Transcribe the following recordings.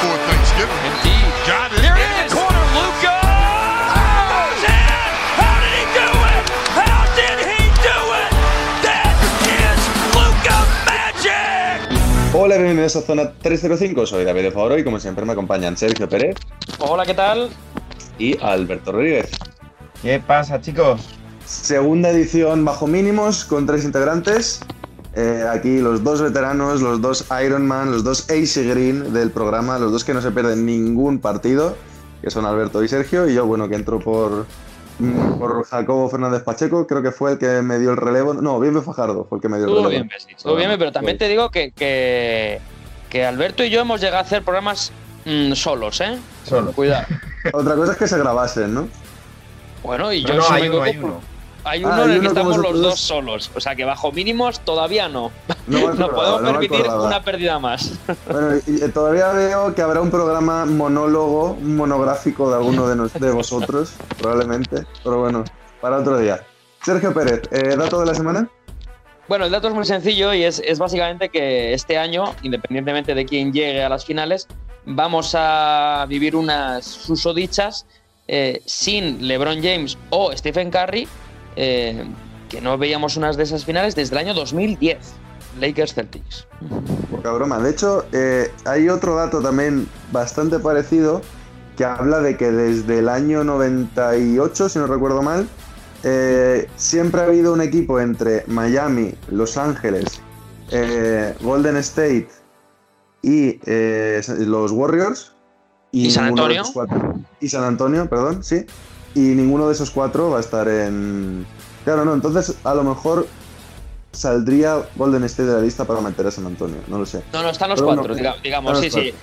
For Thanksgiving. Indeed. Got it. In the corner. Luca. Magic. Hola, bienvenidos a Zona 305. Soy David de Favoro y como siempre me acompañan Sergio Pérez Hola, ¿qué tal? y Alberto Rodríguez. ¿Qué pasa, chicos? Segunda edición bajo mínimos con tres integrantes. Eh, aquí los dos veteranos, los dos Ironman, los dos Ace Green del programa, los dos que no se pierden ningún partido, que son Alberto y Sergio, y yo, bueno, que entro por, mm, por Jacobo Fernández Pacheco, creo que fue el que me dio el relevo. No, bien Fajardo fue el que me dio el Estuvo relevo. bien, Bessi, estuvo bien, pero también te digo que, que, que Alberto y yo hemos llegado a hacer programas mm, solos, ¿eh? Solo. Cuidado. Otra cosa es que se grabasen, ¿no? Bueno, y yo no, si hay me uno, hay equivoco, uno. Hay Ah, uno en el que estamos los dos solos. O sea que bajo mínimos todavía no. No podemos no permitir una pérdida más. Bueno, y, todavía veo que habrá un programa monólogo, monográfico de alguno de, nos- de vosotros, probablemente. Pero bueno, para otro día. Sergio Pérez, eh, dato de la semana. Bueno, el dato es muy sencillo y es, es básicamente que este año, independientemente de quién llegue a las finales, vamos a vivir unas susodichas eh, sin LeBron James o Stephen Curry, eh, que no veíamos unas de esas finales desde el año 2010. Lakers Celtics. Poca broma. De hecho, eh, hay otro dato también bastante parecido que habla de que desde el año 98, si no recuerdo mal, eh, siempre ha habido un equipo entre Miami, Los Ángeles, eh, Golden State y los Warriors. ¿Y San Antonio? cuatro- y San Antonio, perdón, sí. Y ninguno de esos cuatro va a estar en. Claro, no, entonces a lo mejor saldría Golden State de la lista para meter a San Antonio, no lo sé. No, no, están los Pero cuatro, no, digamos, sí, sí.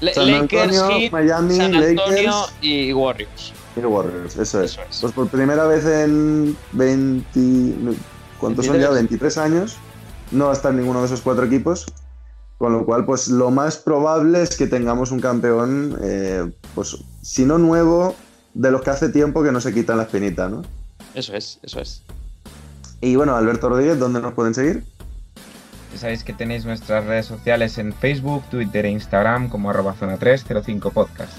Le- San Lakers, Antonio, Heat, Miami, San Antonio Lakers. y Warriors. Y Warriors, eso es. Eso es. Pues por primera vez en 20. ¿Cuántos son ya? 23 años. No va a estar ninguno de esos cuatro equipos. Con lo cual, pues lo más probable es que tengamos un campeón, eh, pues si no nuevo, de los que hace tiempo que no se quitan la espinita, ¿no? Eso es, eso es. Y bueno, Alberto Rodríguez, ¿dónde nos pueden seguir? Ya sabéis que tenéis nuestras redes sociales en Facebook, Twitter e Instagram como arroba zona 305 podcast.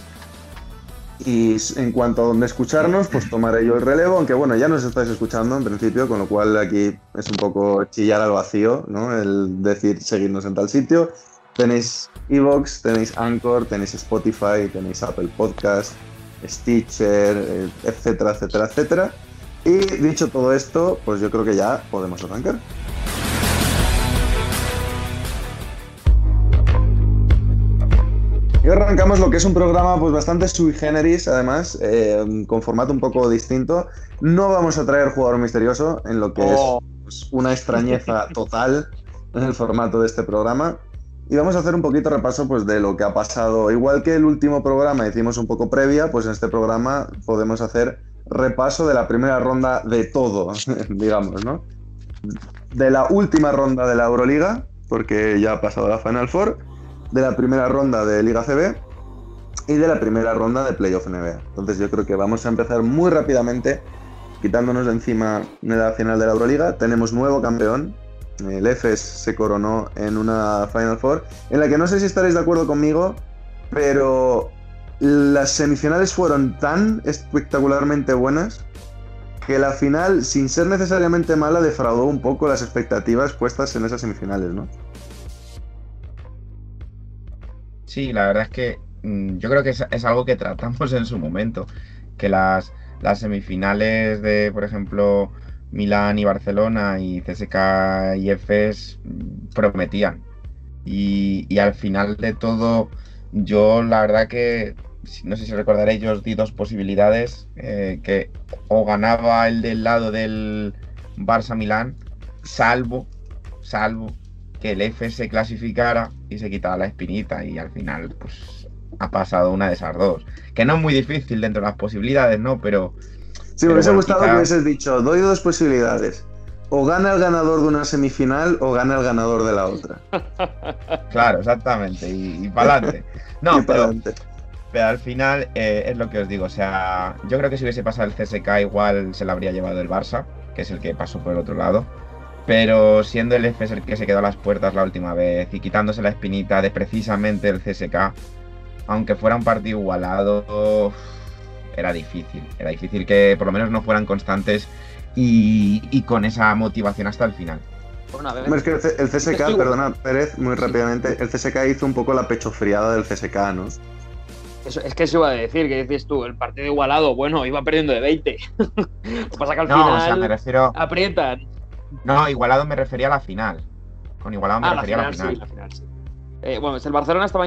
Y en cuanto a dónde escucharnos, pues tomaré yo el relevo, aunque bueno, ya nos estáis escuchando en principio, con lo cual aquí es un poco chillar al vacío, ¿no? El decir seguirnos en tal sitio. Tenéis Evox, tenéis Anchor, tenéis Spotify, tenéis Apple Podcast, Stitcher, eh, etcétera, etcétera, etcétera. Y dicho todo esto, pues yo creo que ya podemos arrancar. Y arrancamos lo que es un programa pues bastante sui generis, además, eh, con formato un poco distinto. No vamos a traer jugador misterioso, en lo que Oh. es pues, una extrañeza total en el formato de este programa. Y vamos a hacer un poquito repaso pues, de lo que ha pasado. Igual que el último programa hicimos un poco previa, pues en este programa podemos hacer repaso de la primera ronda de todo, digamos, ¿no? De la última ronda de la Euroliga, porque ya ha pasado la Final Four de la primera ronda de Liga CB y de la primera ronda de Playoff NBA. Entonces yo creo que vamos a empezar muy rápidamente quitándonos de encima de la final de la Euroliga. Tenemos nuevo campeón. El EFES se coronó en una Final Four en la que no sé si estaréis de acuerdo conmigo, pero las semifinales fueron tan espectacularmente buenas que la final, sin ser necesariamente mala, defraudó un poco las expectativas puestas en esas semifinales, ¿no? Sí, la verdad es que mm, yo creo que es, es algo que tratamos en su momento, que las, las semifinales de, por ejemplo, Milán y Barcelona y CSK y EFES prometían. Y, y al final de todo, yo la verdad que, no sé si recordaréis, yo os di dos posibilidades, eh, que o ganaba el del lado del Barça-Milán, salvo, salvo que el F se clasificara y se quitaba la espinita y al final pues ha pasado una de esas dos. Que no es muy difícil dentro de las posibilidades, ¿no? Pero. Sí, me hubiese gustado que hubieses dicho, doy dos posibilidades. O gana el ganador de una semifinal o gana el ganador de la otra. claro, exactamente. Y, para adelante. No, pero, pero, al final eh, es lo que os digo. O sea, yo creo que si hubiese pasado el CSK igual se lo habría llevado el Barça, que es el que pasó por el otro lado. Pero siendo el FS el que se quedó a las puertas la última vez y quitándose la espinita de precisamente el CSK, aunque fuera un partido igualado, era difícil. Era difícil que por lo menos no fueran constantes y, con esa motivación hasta el final. es que el, CSK, perdona, Pérez, muy rápidamente, el CSK hizo un poco la pechofriada del CSK, ¿no? es que se iba a decir, que dices tú, el partido igualado, bueno, iba perdiendo de 20. Lo que pasa que al no, final o sea, me refiero... aprietan. No, igualado me refería a la final. Con igualado me ah, refería a la final. Sí, la final sí. Eh, bueno, el Barcelona estaba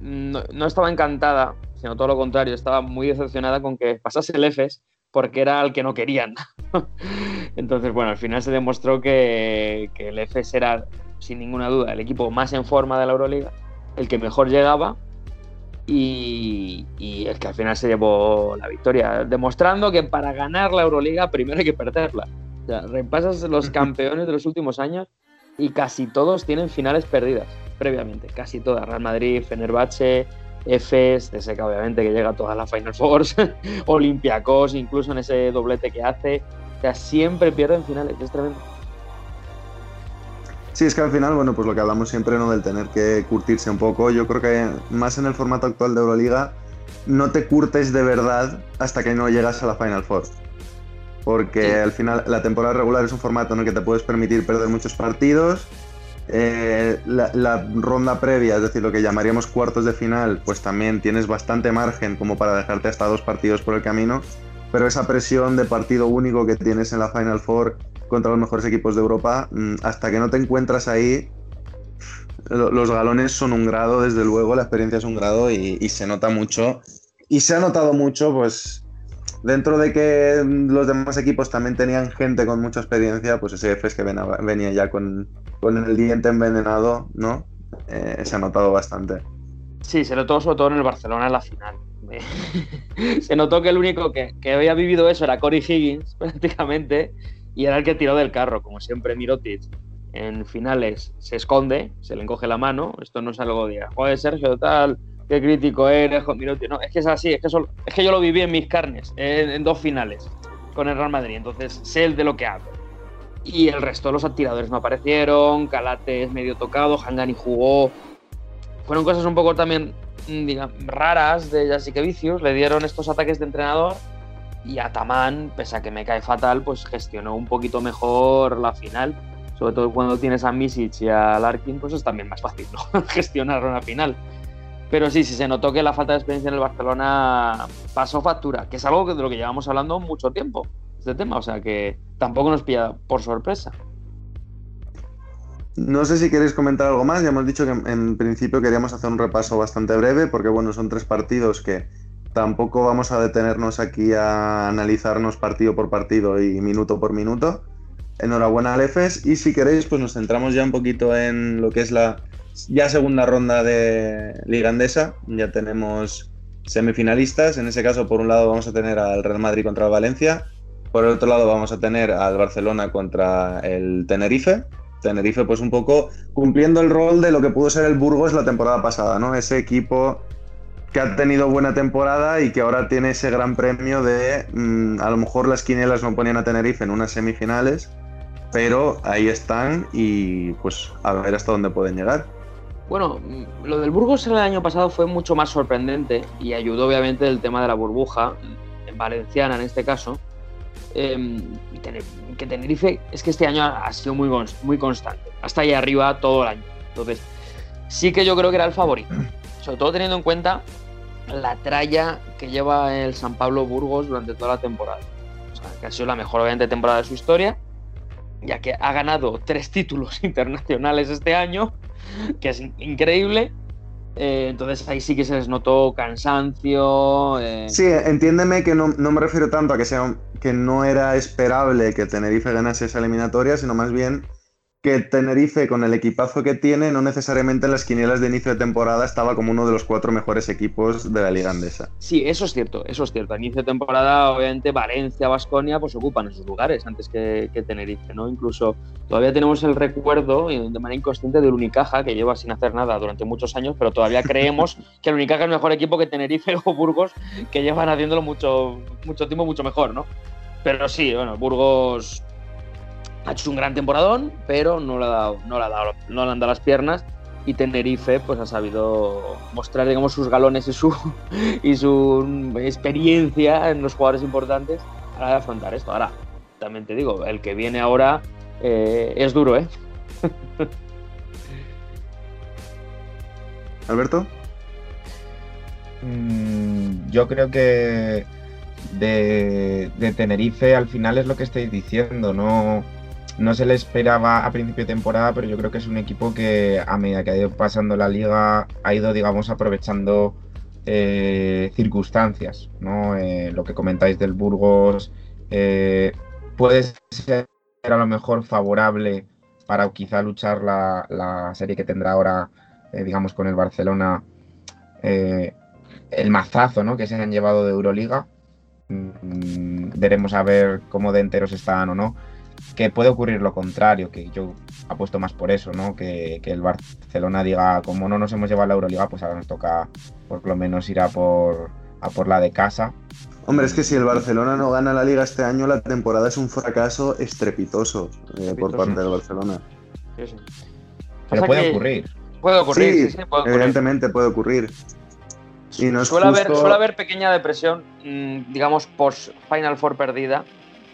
no, estaba encantada, sino todo lo contrario, estaba muy decepcionada con que pasase el EFES porque era el que no querían. Entonces, bueno, al final se demostró que, el EFES era, sin ninguna duda, el equipo más en forma de la Euroliga, el que mejor llegaba y, y, el que al final se llevó la victoria, demostrando que para ganar la Euroliga primero hay que perderla. O sea, repasas los campeones de los últimos años y casi todos tienen finales perdidas previamente, casi todas. Real Madrid, Fenerbahce, Efes, TSK obviamente que llega a todas las Final Fours, Olympiacos, incluso en ese doblete que hace. O sea, siempre pierden finales, es tremendo. Sí, es que al final, bueno, pues lo que hablamos siempre, ¿no? Del tener que curtirse un poco. Yo creo que más en el formato actual de Euroliga, no te curtes de verdad hasta que no llegas a la Final Four. Porque al final la temporada regular es un formato en el que te puedes permitir perder muchos partidos. Eh, la, ronda previa, es decir, lo que llamaríamos cuartos de final, pues también tienes bastante margen como para dejarte hasta dos partidos por el camino. Pero esa presión de partido único que tienes en la Final Four contra los mejores equipos de Europa, mm, hasta que no te encuentras ahí, los galones son un grado, desde luego, la experiencia es un grado y, y se nota mucho. Y se ha notado mucho, pues, dentro de que los demás equipos también tenían gente con mucha experiencia, pues ese FS que venía ya con, el diente envenenado, ¿no? Eh, se ha notado bastante. Sí, se notó sobre todo en el Barcelona en la final. se notó que el único que, había vivido eso era Corey Higgins, prácticamente, y era el que tiró del carro, como siempre Mirotic. En finales se esconde, se le encoge la mano, esto no es algo de, joder, Sergio, tal, qué crítico eres, No, es que es así, es que, es que yo lo viví en mis carnes, en, dos finales con el Real Madrid, entonces sé el de lo que hablo. Y el resto de los tiradores no aparecieron, Calates medio tocado, Hangani jugó. Fueron cosas un poco también digamos, raras de Jessica Vicius, le dieron estos ataques de entrenador y Ataman, pese a que me cae fatal, pues gestionó un poquito mejor la final. Sobre todo cuando tienes a Misic y a Larkin, pues es también más fácil ¿no? gestionar una final. Pero sí, sí se notó que la falta de experiencia en el Barcelona pasó factura, que es algo de lo que llevamos hablando mucho tiempo, este tema, o sea que tampoco nos pilla por sorpresa. No sé si queréis comentar algo más, ya hemos dicho que en principio queríamos hacer un repaso bastante breve, porque bueno, son tres partidos que tampoco vamos a detenernos aquí a analizarnos partido por partido y minuto por minuto. Enhorabuena al EFES y si queréis pues nos centramos ya un poquito en lo que es la ya segunda ronda de Liga Andesa, ya tenemos semifinalistas. En ese caso, por un lado vamos a tener al Real Madrid contra el Valencia, por el otro lado vamos a tener al Barcelona contra el Tenerife. Tenerife, pues un poco cumpliendo el rol de lo que pudo ser el Burgos la temporada pasada, ¿no? Ese equipo que ha tenido buena temporada y que ahora tiene ese gran premio de mm, a lo mejor las quinielas no ponían a Tenerife en unas semifinales, pero ahí están y pues a ver hasta dónde pueden llegar. Bueno, lo del Burgos el año pasado fue mucho más sorprendente y ayudó obviamente el tema de la burbuja, en valenciana en este caso. Eh, que Tenerife es que este año ha sido muy, muy constante, hasta ahí arriba todo el año. Entonces, sí que yo creo que era el favorito, sobre todo teniendo en cuenta la tralla que lleva el San Pablo Burgos durante toda la temporada. O sea, que ha sido la mejor obviamente temporada de su historia, ya que ha ganado tres títulos internacionales este año que es increíble. Eh, entonces ahí sí que se les notó cansancio. Eh. Sí, entiéndeme que no, me refiero tanto a que sea que no era esperable que Tenerife ganase esa eliminatoria, sino más bien que Tenerife, con el equipazo que tiene, no necesariamente en las quinielas de inicio de temporada estaba como uno de los cuatro mejores equipos de la Liga Andesa. Sí, eso es cierto, eso es cierto. A inicio de temporada, obviamente, Valencia, Basconia, pues ocupan esos lugares antes que, que, Tenerife, ¿no? Incluso todavía tenemos el recuerdo, de manera inconsciente, del Unicaja, que lleva sin hacer nada durante muchos años, pero todavía creemos que el Unicaja es mejor equipo que Tenerife o Burgos, que llevan haciéndolo mucho, mucho tiempo mucho mejor, ¿no? Pero sí, bueno, Burgos ha hecho un gran temporadón, pero no le, ha dado, no, le ha dado, no le han dado las piernas y Tenerife pues ha sabido mostrar digamos sus galones y su, y su experiencia en los jugadores importantes para afrontar esto. Ahora, también te digo, el que viene ahora eh, es duro, ¿eh? Alberto. Mm, yo creo que de, de Tenerife al final es lo que estáis diciendo, no no se le esperaba a principio de temporada, pero yo creo que es un equipo que a medida que ha ido pasando la liga ha ido, digamos, aprovechando eh, circunstancias, ¿no? Eh, lo que comentáis del Burgos eh, puede ser a lo mejor favorable para quizá luchar la, la serie que tendrá ahora, digamos, con el Barcelona, el mazazo, ¿no? Que se han llevado de Euroliga. Mm, veremos a ver cómo de enteros están o no que puede ocurrir lo contrario, que yo apuesto más por eso, ¿no? Que, el Barcelona diga, como no nos hemos llevado a la Euroliga, pues ahora nos toca por lo menos ir a por, a por la de casa. Hombre, es que si el Barcelona no gana la liga este año, la temporada es un fracaso estrepitoso, eh, por parte del Barcelona. Sí, sí. Pero puede ocurrir. Puede ocurrir, sí, evidentemente puede ocurrir. Y no suele, haber, suele haber pequeña depresión, mm, digamos, post Final Four perdida,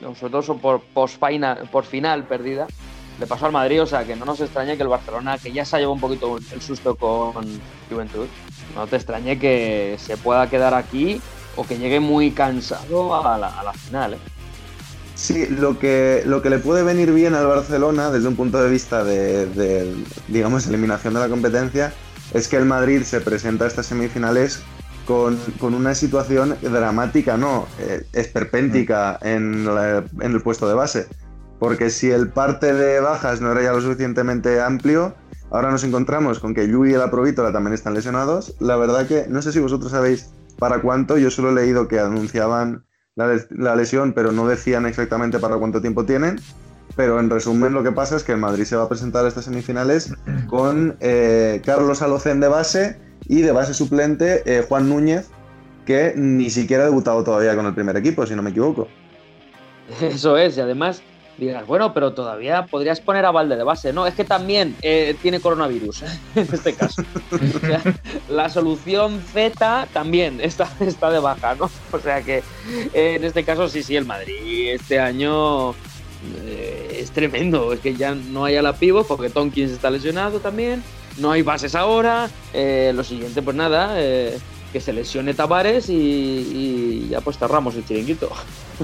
sobre todo por, post final, por final perdida, le pasó al Madrid, o sea que no nos extrañe que el Barcelona, que ya se ha llevado un poquito el susto con Juventud, no te extrañe que se pueda quedar aquí o que llegue muy cansado a la, final. ¿eh? Sí, lo que, lo que le puede venir bien al Barcelona desde un punto de vista de, de, digamos, eliminación de la competencia es que el Madrid se presenta a estas semifinales con, una situación dramática, no, eh, esperpéntica en, en, el puesto de base. Porque si el parte de bajas no era ya lo suficientemente amplio, ahora nos encontramos con que Yu y el Aprovítola también están lesionados. La verdad que no sé si vosotros sabéis para cuánto, yo solo he leído que anunciaban la, lesión, pero no decían exactamente para cuánto tiempo tienen. Pero en resumen, lo que pasa es que el Madrid se va a presentar a estas semifinales con eh, Carlos Alocén de base y de base suplente eh, Juan Núñez, que ni siquiera ha debutado todavía con el primer equipo, si no me equivoco. Eso es, y además digas, bueno, pero todavía podrías poner a Valde de base. No, es que también eh, tiene coronavirus ¿eh? en este caso. la solución Z también está, está de baja, ¿no? O sea que en este caso sí, sí, el Madrid este año es tremendo. Es que ya no hay a la pivo porque Tonkins está lesionado también no hay bases ahora. Eh, lo siguiente, pues nada, eh, que se lesione Tavares y, ya pues cerramos el chiringuito.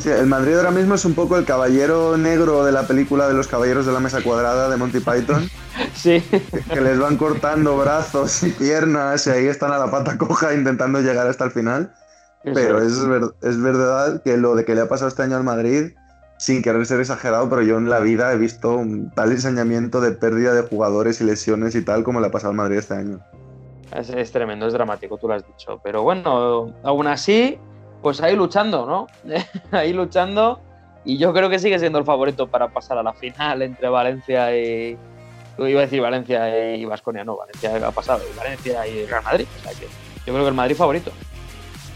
el Madrid ahora mismo es un poco el caballero negro de la película de los caballeros de la mesa cuadrada de Monty Python. sí. Que, les van cortando brazos y piernas y ahí están a la pata coja intentando llegar hasta el final. Pero es, es verdad que lo de que le ha pasado este año al Madrid sin querer ser exagerado, pero yo en la vida he visto un tal ensañamiento de pérdida de jugadores y lesiones y tal como le ha pasado al Madrid este año. Es, tremendo, es dramático, tú lo has dicho. Pero bueno, aún así, pues ahí luchando, ¿no? ahí luchando. Y yo creo que sigue siendo el favorito para pasar a la final entre Valencia y. Iba a decir Valencia y Vasconia, no, Valencia ha pasado, y Valencia y Real Madrid. Yo creo que el Madrid favorito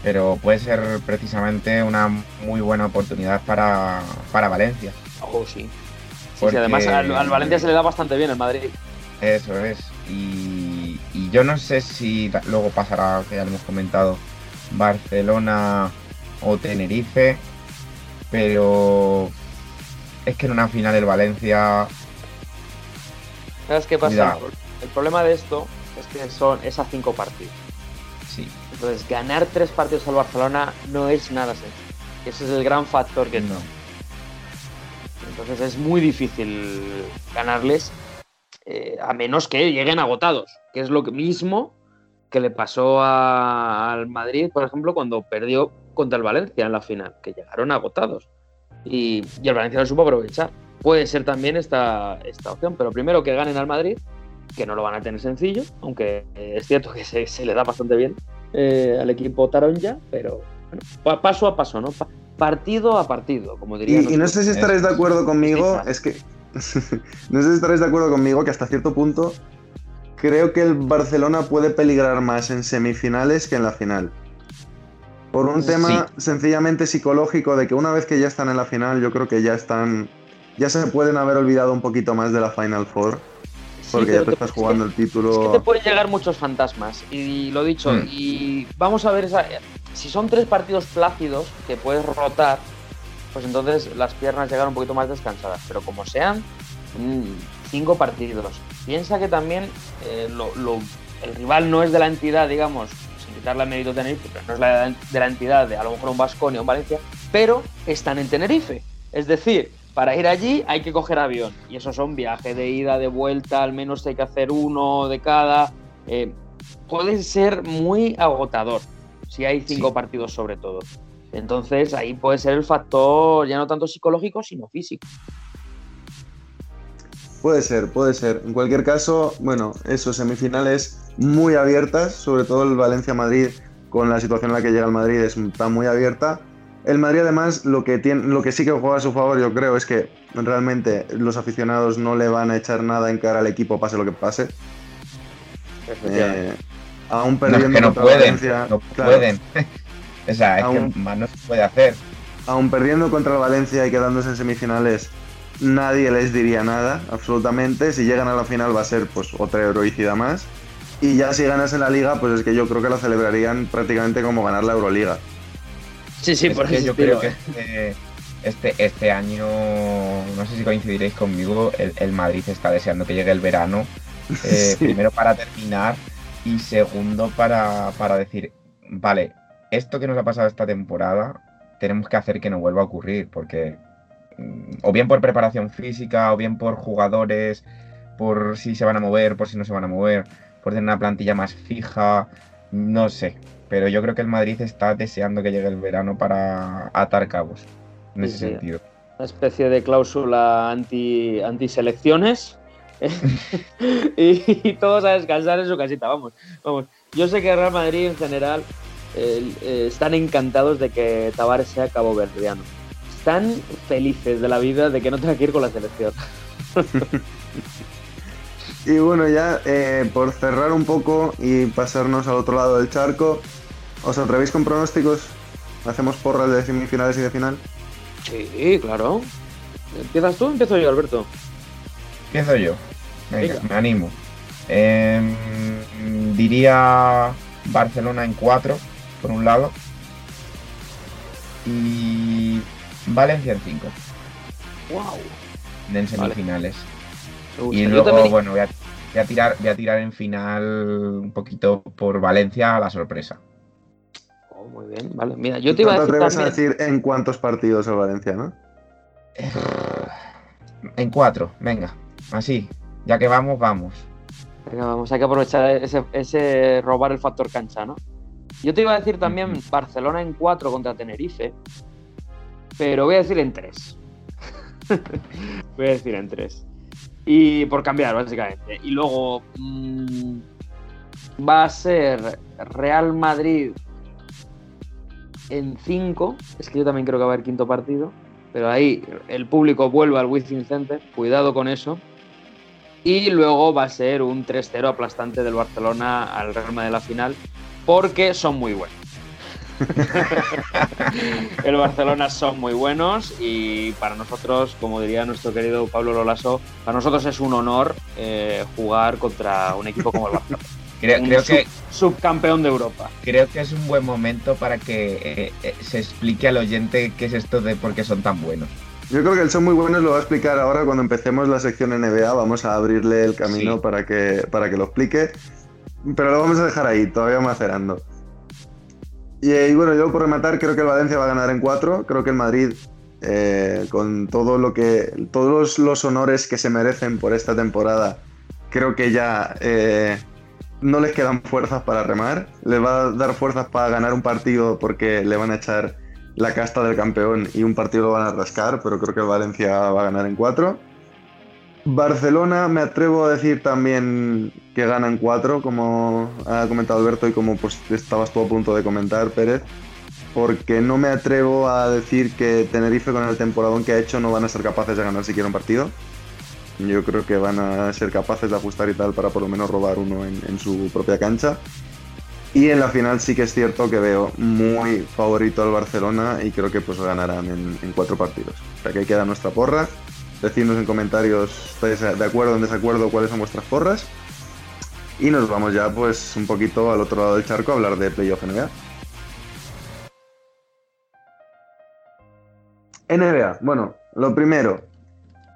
pero puede ser precisamente una muy buena oportunidad para, Valencia. Oh, sí. además al, Valencia se le da bastante bien el Madrid. Eso es. Y, yo no sé si luego pasará, que ya lo hemos comentado, Barcelona o Tenerife, pero es que en una final el Valencia. ¿Sabes qué pasa? El problema de esto es que son esas cinco partidos. Sí. Entonces, ganar tres partidos al Barcelona no es nada sencillo. Ese es el gran factor que no. Entonces es muy difícil ganarles eh, a menos que lleguen agotados, que es lo mismo que le pasó al Madrid, por ejemplo, cuando perdió contra el Valencia en la final, que llegaron agotados. Y, y el Valencia lo supo aprovechar. puede ser también esta, esta opción. Pero primero que ganen al Madrid, que no lo van a tener sencillo, aunque eh, es cierto que se, se le da bastante bien eh, al equipo Taronja, pero bueno, pa- paso a paso, ¿no? Pa- partido a partido, como diría. Y, y no sé si estaréis de acuerdo conmigo, Sí, es que. no sé si estaréis de acuerdo conmigo que hasta cierto punto creo que el Barcelona puede peligrar más en semifinales que en la final. Por un Sí. tema sencillamente psicológico de que una vez que ya están en la final, yo creo que ya están. Ya se pueden haber olvidado un poquito más de la Final Four. Porque ya te te- estás es que- jugando el Es que título. te pueden llegar muchos fantasmas. Y lo dicho, Mm. y vamos a ver esa- si son tres partidos plácidos que puedes rotar, pues entonces las piernas llegan un poquito más descansadas. Pero como sean mm, cinco partidos, piensa que también eh, lo- lo- el rival no es de la entidad, digamos, sin quitarle el mérito a Tenerife, pero no es la de la entidad de a lo mejor un Vasconia o un Valencia, pero están en Tenerife. Es decir, para ir allí hay que coger avión. Y eso son viajes de ida, de vuelta, al menos hay que hacer uno de cada. Eh, puede ser muy agotador si hay cinco Sí. partidos sobre todo. Entonces ahí puede ser el factor ya no tanto psicológico, sino físico. Puede ser, puede ser. En cualquier caso, bueno, eso, semifinales muy abiertas, sobre todo el Valencia-Madrid, con la situación en la que llega el Madrid, es- está muy abierta. El Madrid, además, lo que, tiene, lo que sí que juega a su favor, yo creo, es que realmente los aficionados no le van a echar nada en cara al equipo, pase lo que pase. Eh, aún No, perdiendo es que no contra pueden, Valencia. no claro, pueden. o sea, es Aún- que más no se puede hacer. aún perdiendo contra el Valencia y quedándose en semifinales, nadie les diría nada, absolutamente. Si llegan a la final va a ser pues otra heroicidad más. Y ya si ganas en la liga, pues es que yo creo que lo celebrarían prácticamente como ganar la Euroliga. Sí, sí, Es por que ese yo creo que ¿eh? este, este, este año, no sé si coincidiréis conmigo, el, el Madrid está deseando que llegue el verano. eh, Sí. Primero para terminar y segundo para, para decir, vale, esto que nos ha pasado esta temporada, tenemos que hacer que no vuelva a ocurrir, porque mm, o bien por preparación física, o bien por jugadores, por si se van a mover, por si no se van a mover, por tener una plantilla más fija, no sé. Pero yo creo que el Madrid está deseando que llegue el verano para atar cabos, en Sí, ese sí. sentido. una especie de cláusula anti, anti-selecciones. y, y todos a descansar en su casita, vamos, vamos. Yo sé que Real Madrid en general eh, eh, están encantados de que Tavares sea cabo verdiano. Están felices de la vida de que no tenga que ir con la selección. Y bueno, ya eh, por cerrar un poco y pasarnos al otro lado del charco, ¿os atrevéis con pronósticos? ¿Hacemos porras de semifinales y de final? Sí, claro. ¿Empiezas tú o empiezo yo, Alberto? Empiezo yo. Venga, Venga. me animo. Em, diría Barcelona en 4, por un lado. Y Valencia en 5, ¡Wow! en semifinales. Y luego, también- bueno, voy a, voy a tirar, voy a tirar en final un poquito por Valencia a la sorpresa. Muy bien, vale. Mira, yo te iba a te decir atreves también... a decir en cuántos partidos el Valencia, ¿no? En 4, venga, así. Ya que vamos, vamos. Venga, vamos, hay que aprovechar ese, ese robar el factor cancha, ¿no? Yo te iba a decir también. Barcelona en 4 contra Tenerife, pero voy a decir en 3. voy a decir en 3. Y por cambiar, básicamente. Y luego mm, va a ser Real Madrid en 5. Es que yo también creo que va a haber quinto partido. Pero ahí el público vuelve al Wizzing Center. Cuidado con eso. Y luego va a ser un 3-0 aplastante del Barcelona al Real Madrid de la final, porque son muy buenos. el Barcelona son muy buenos y para nosotros, como diría nuestro querido Pablo Lolaso, para nosotros es un honor eh, jugar contra un equipo como el Barcelona. Creo, creo sub- que, subcampeón de Europa. creo que es un buen momento para que eh, eh, se explique al oyente qué es esto de por qué son tan buenos. Yo creo que el son muy buenos lo va a explicar ahora cuando empecemos la sección NBA. Vamos a abrirle el camino Sí. para, que, para que lo explique. Pero lo vamos a dejar ahí, todavía macerando. Y, eh, y bueno, yo por rematar, creo que el Valencia va a ganar en 4. Creo que el Madrid, eh, con todo lo que. todos los, los honores que se merecen por esta temporada, creo que ya eh, no les quedan fuerzas para remar. Les va a dar fuerzas para ganar un partido porque le van a echar la casta del campeón y un partido lo van a rascar, pero creo que el Valencia va a ganar en cuatro. Barcelona, me atrevo a decir también que gana en cuatro, como ha comentado Alberto y como pues estabas tú a punto de comentar, Pérez, porque no me atrevo a decir que Tenerife con el temporadón que ha hecho no van a ser capaces de ganar siquiera un partido. Yo creo que van a ser capaces de ajustar y tal para por lo menos robar uno en, su propia cancha. Y en la final sí que es cierto que veo muy favorito al Barcelona y creo que pues ganarán en, en cuatro partidos. O sea que ahí queda nuestra porra. Decidnos en comentarios, ¿estáis de acuerdo o en desacuerdo cuáles son vuestras porras? Y nos vamos ya pues un poquito al otro lado del charco a hablar de Playoff NBA. NBA, bueno, lo primero,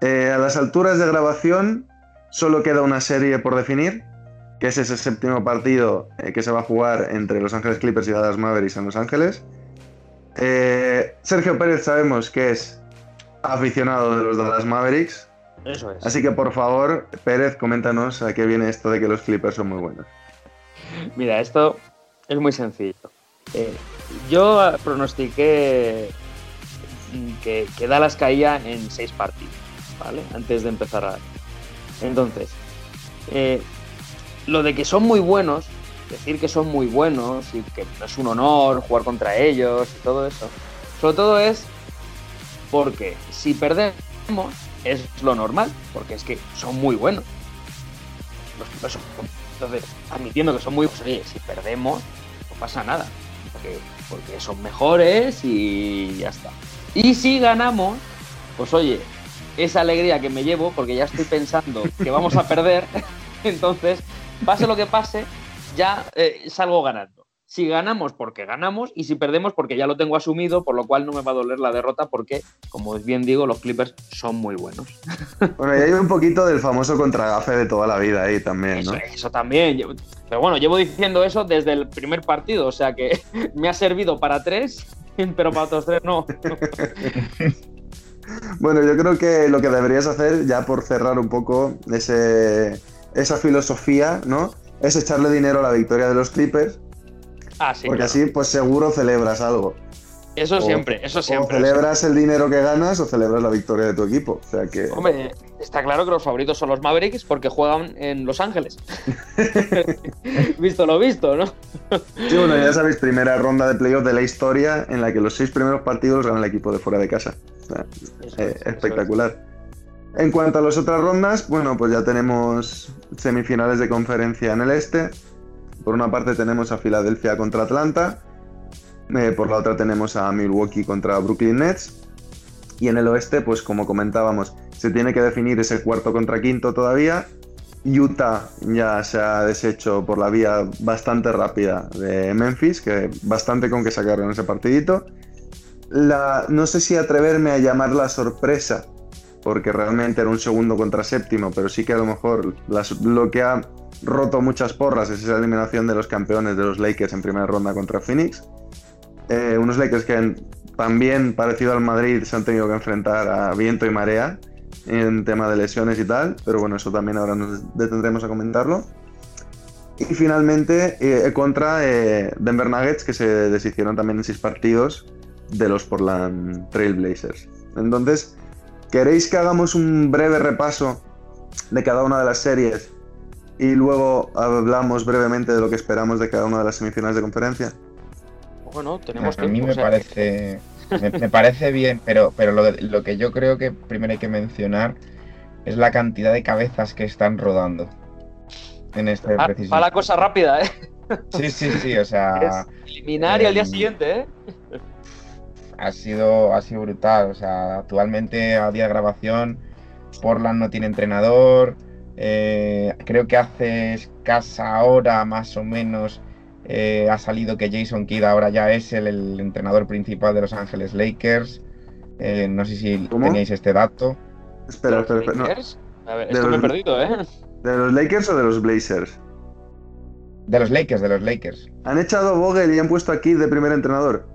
eh, a las alturas de grabación solo queda una serie por definir, que es ese séptimo partido eh, que se va a jugar entre Los Ángeles Clippers y Dallas Mavericks en Los Ángeles. Eh, Sergio Pérez sabemos que es aficionado de los Dallas Mavericks, Eso es. así que por favor, Pérez, coméntanos a qué viene esto de que los Clippers son muy buenos. Mira, esto es muy sencillo. Eh, yo pronostiqué que, que Dallas caía en seis partidos, ¿vale? Antes de empezar a... Entonces, eh, lo de que son muy buenos, decir que son muy buenos y que es un honor jugar contra ellos y todo eso, sobre todo es porque si perdemos es lo normal, porque es que son muy buenos. Entonces, admitiendo que son muy buenos, oye, si perdemos, no pasa nada, porque, porque son mejores y ya está. Y si ganamos, pues oye, esa alegría que me llevo, porque ya estoy pensando que vamos a perder, entonces, pase lo que pase, ya eh, salgo ganando. Si ganamos, porque ganamos, y si perdemos, porque ya lo tengo asumido, por lo cual no me va a doler la derrota, porque, como bien digo, los Clippers son muy buenos. Bueno, y hay un poquito del famoso contragafe de toda la vida ahí también, Eso, ¿no? eso también. Pero bueno, llevo diciendo eso desde el primer partido, o sea que me ha servido para tres, pero para otros tres no. Bueno, yo creo que lo que deberías hacer, ya por cerrar un poco ese, esa filosofía, ¿no? Es echarle dinero a la victoria de los Clippers, Ah, sí. porque claro. así pues seguro celebras algo. Eso o- siempre, eso O siempre. celebras el dinero que ganas o celebras la victoria de tu equipo. O sea que... Hombre, está claro que los favoritos son los Mavericks porque juegan en Los Ángeles. visto lo visto, ¿no? Sí, bueno, ya sabéis, primera ronda de playoff de la historia en la que los seis primeros partidos los gana el equipo de fuera de casa. O sea, Eso eh, es, espectacular. En cuanto a las otras rondas, bueno, pues ya tenemos semifinales de conferencia en el este. Por una parte tenemos a Filadelfia contra Atlanta. eh, por la otra tenemos a Milwaukee contra Brooklyn Nets. Y en el oeste, pues como comentábamos, se tiene que definir ese cuarto contra quinto todavía. Utah ya se ha deshecho por la vía bastante rápida de Memphis, que bastante con que sacaron ese partidito. No sé si atreverme a llamar la sorpresa, porque realmente era un segundo contra séptimo, pero sí que a lo mejor lo que ha roto muchas porras es esa eliminación de los campeones de los Lakers en primera ronda contra Phoenix. Eh, unos Lakers que también, parecido al Madrid, se han tenido que enfrentar a viento y marea en tema de lesiones y tal, pero bueno, eso también ahora nos detendremos a comentarlo. Y finalmente eh, contra eh, Denver Nuggets, que se deshicieron también en seis partidos de los Portland Trail Blazers. Entonces, ¿queréis que hagamos un breve repaso de cada una de las series y luego hablamos brevemente de lo que esperamos de cada una de las semifinales de conferencia? Bueno, tenemos a mí me o sea, parece me, me parece bien, pero, pero lo, lo que yo creo que primero hay que mencionar es la cantidad de cabezas que están rodando en este va- preciso va la cosa rápida, ¿eh? Sí, sí, sí, o sea, Es eliminar y al día em, siguiente, ¿eh? ha sido, ha sido brutal. O sea, actualmente a día de grabación, Portland no tiene entrenador. eh, creo que hace escasa hora más o menos eh, ha salido que Jason Kidd ahora ya es el, el entrenador principal de Los Ángeles Lakers. Eh, no sé si ¿Cómo? tenéis este dato. Espera, ¿De espera, los espera, no. Lakers? A ver, De esto me he los- perdido, ¿eh? ¿De los Lakers o de los Blazers? De los Lakers, de los Lakers. ¿Han echado a Vogel y han puesto aquí de primer entrenador?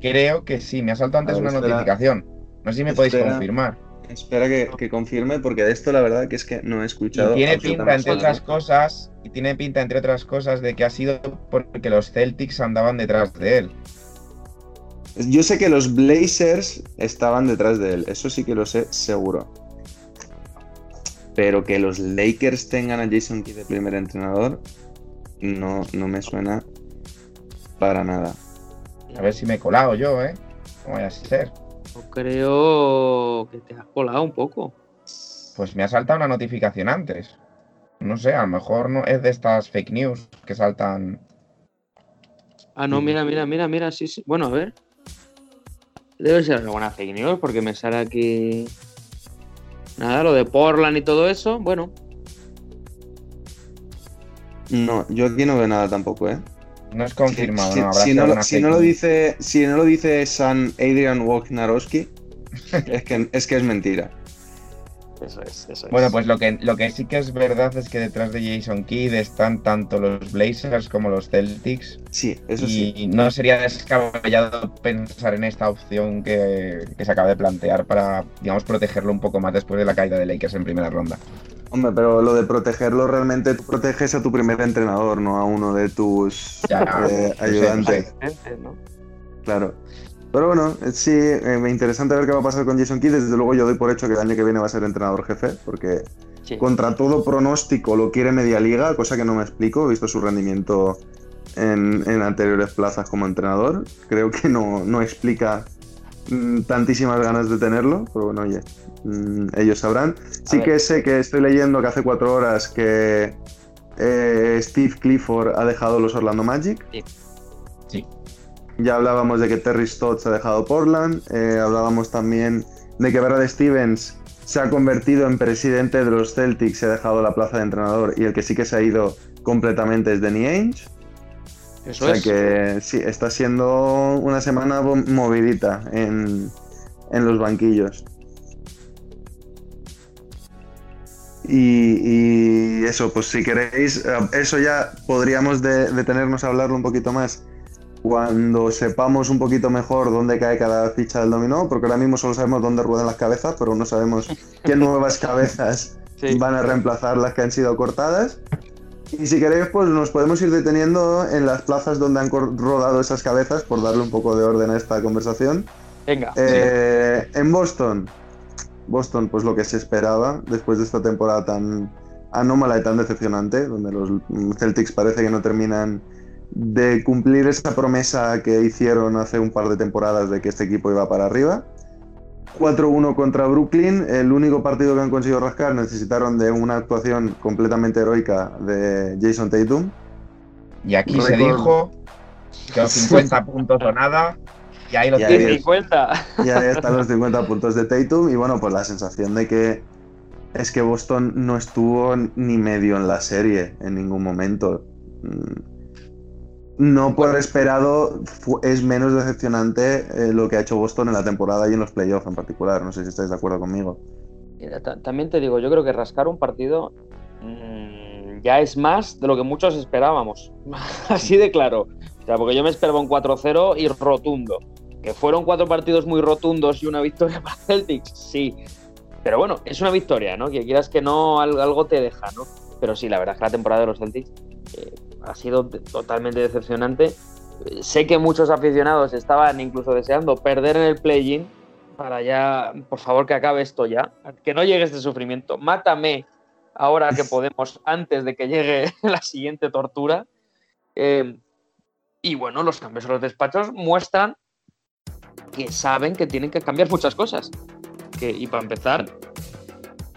Creo que sí, me ha saltado antes A ver, una espera. notificación. No sé si me podéis confirmar. Espera que, que confirme, porque de esto la verdad que es que no he Y escuchado. tiene pinta, entre otras cosas, y tiene pinta, entre otras cosas, de que ha sido porque los Celtics andaban detrás de él. Yo sé que los Blazers estaban detrás de él, eso sí que lo sé seguro. Pero que los Lakers tengan a Jason Kidd de primer entrenador, no, no me suena para nada. A ver si me he colado yo, ¿eh? ¿Cómo vaya a ser? Yo creo que te has colado un poco. Pues me ha saltado una notificación antes. No sé, a lo mejor no es de estas fake news que saltan. Ah, no, mira, mira, mira, mira, sí, sí. Bueno, a ver. Debe ser alguna fake news porque me sale aquí. Nada, lo de Portland y todo eso. Bueno, No, yo aquí no veo nada tampoco, ¿eh? No es confirmado, si, no. Habrá si no, lo- si no lo dice, si no lo dice San Adrian Wojnarowski, es que, es que es mentira. eso es, eso es. Bueno, pues lo que, lo que sí que es verdad es que detrás de Jason Kidd están tanto los Blazers como los Celtics. Sí, eso sí. y no sería descabellado pensar en esta opción que, que se acaba de plantear para, digamos, protegerlo un poco más después de la caída de Lakers en primera ronda. Hombre, pero lo de protegerlo realmente tú proteges a tu primer entrenador, no a uno de tus Ya, eh, lo sé, ayudantes. ¿no? Claro. Pero bueno, sí, eh, me interesante ver qué va a pasar con Jason Kidd. Desde luego yo doy por hecho que el año que viene va a ser entrenador jefe, porque Sí. contra todo pronóstico lo quiere media liga, cosa que no me explico, visto su rendimiento en, en anteriores plazas como entrenador. Creo que no, no explica mm, tantísimas ganas de tenerlo, pero bueno, oye, mm, ellos sabrán. Sí que sé que estoy leyendo que hace cuatro horas que eh, Steve Clifford ha dejado los Orlando Magic. Sí. Ya hablábamos de que Terry Stotts ha dejado Portland, eh, hablábamos también de que Brad Stevens se ha convertido en presidente de los Celtics, se ha dejado la plaza de entrenador y el que sí que se ha ido completamente es Danny Ainge. Eso o sea es. que sí, está siendo una semana movidita en, en los banquillos. Y, y eso, pues si queréis, eh, eso ya podríamos de- detenernos a hablarlo un poquito más cuando sepamos un poquito mejor dónde cae cada ficha del dominó, porque ahora mismo solo sabemos dónde ruedan las cabezas, pero no sabemos qué nuevas cabezas Sí. van a reemplazar las que han sido cortadas. Y si queréis, pues nos podemos ir deteniendo en las plazas donde han rodado esas cabezas, por darle un poco de orden a esta conversación. Venga. Eh, en Boston, Boston, pues lo que se esperaba después de esta temporada tan anómala y tan decepcionante, donde los Celtics parece que no terminan de cumplir esa promesa que hicieron hace un par de temporadas de que este equipo iba para arriba. 4-1 contra Brooklyn, el único partido que han conseguido rascar necesitaron de una actuación completamente heroica de Jason Tatum. Y aquí se dijo que los 50 puntos o nada, y ahí lo Y ahí tienes. es. 50. Ya están los 50 puntos de Tatum y bueno, pues la sensación de que es que Boston no estuvo ni medio en la serie en ningún momento. Mm. No por esperado es menos decepcionante eh, lo que ha hecho Boston en la temporada y en los playoffs en particular. No sé si estáis de acuerdo conmigo. También te digo, yo creo que rascar un partido mm, ya es más de lo que muchos esperábamos. Así de claro. O sea, porque yo me esperaba un 4-0 y rotundo. Que fueron cuatro partidos muy rotundos y una victoria para Celtics, sí. Pero bueno, es una victoria, ¿no? Que quieras que no, al- algo te deja, ¿no? Pero sí, la verdad es que la temporada de los Celtics eh, ha sido totalmente decepcionante. Sé que muchos aficionados estaban incluso deseando perder en el play-in para ya, por favor, que acabe esto ya. Que no llegue este sufrimiento. Mátame ahora que podemos, antes de que llegue la siguiente tortura. Eh, y bueno, los cambios en los despachos muestran que saben que tienen que cambiar muchas cosas. Que, y para empezar,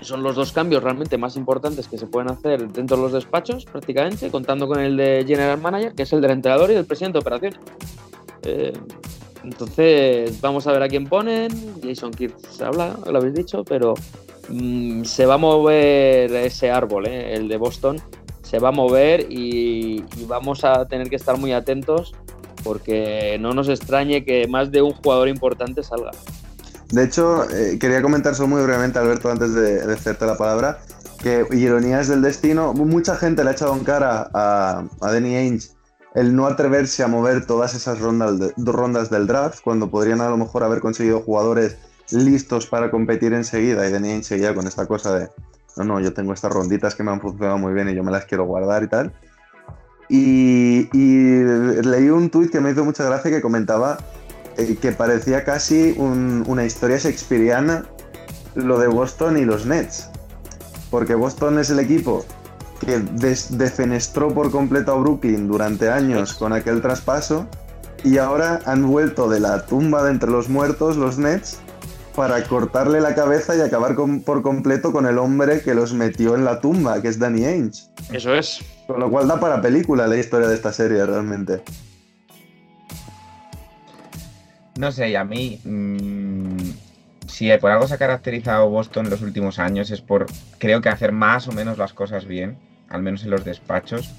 son los dos cambios realmente más importantes que se pueden hacer dentro de los despachos, prácticamente, contando con el de General Manager, que es el del entrenador y del presidente de operaciones. Eh, entonces, vamos a ver a quién ponen. Jason Kidd se habla, lo habéis dicho, pero mm, se va a mover ese árbol, ¿eh? el de Boston. Se va a mover y, y vamos a tener que estar muy atentos porque no nos extrañe que más de un jugador importante salga. De hecho, eh, quería comentar solo muy brevemente, Alberto, antes de, de hacerte la palabra, que ironías del destino, mucha gente le ha echado en cara a, a Danny Ainge el no atreverse a mover todas esas rondas, de- rondas del draft, cuando podrían a lo mejor haber conseguido jugadores listos para competir enseguida, y Danny Ainge seguía con esta cosa de, no, no, yo tengo estas ronditas que me han funcionado muy bien y yo me las quiero guardar y tal. Y, leí un tuit que me hizo mucha gracia que comentaba eh, que parecía casi un- una historia shakespeariana lo de Boston y los Nets. Porque Boston es el equipo que defenestró por completo a Brooklyn durante años con aquel traspaso y ahora han vuelto de la tumba de entre los muertos los Nets para cortarle la cabeza y acabar con- por completo con el hombre que los metió en la tumba, que es Danny Ainge. Eso es. Con lo cual da para película la historia de esta serie realmente. No sé, y a mí, mm, si por algo se ha caracterizado Boston en los últimos años es por, creo que hacer más o menos las cosas bien, al menos en los despachos.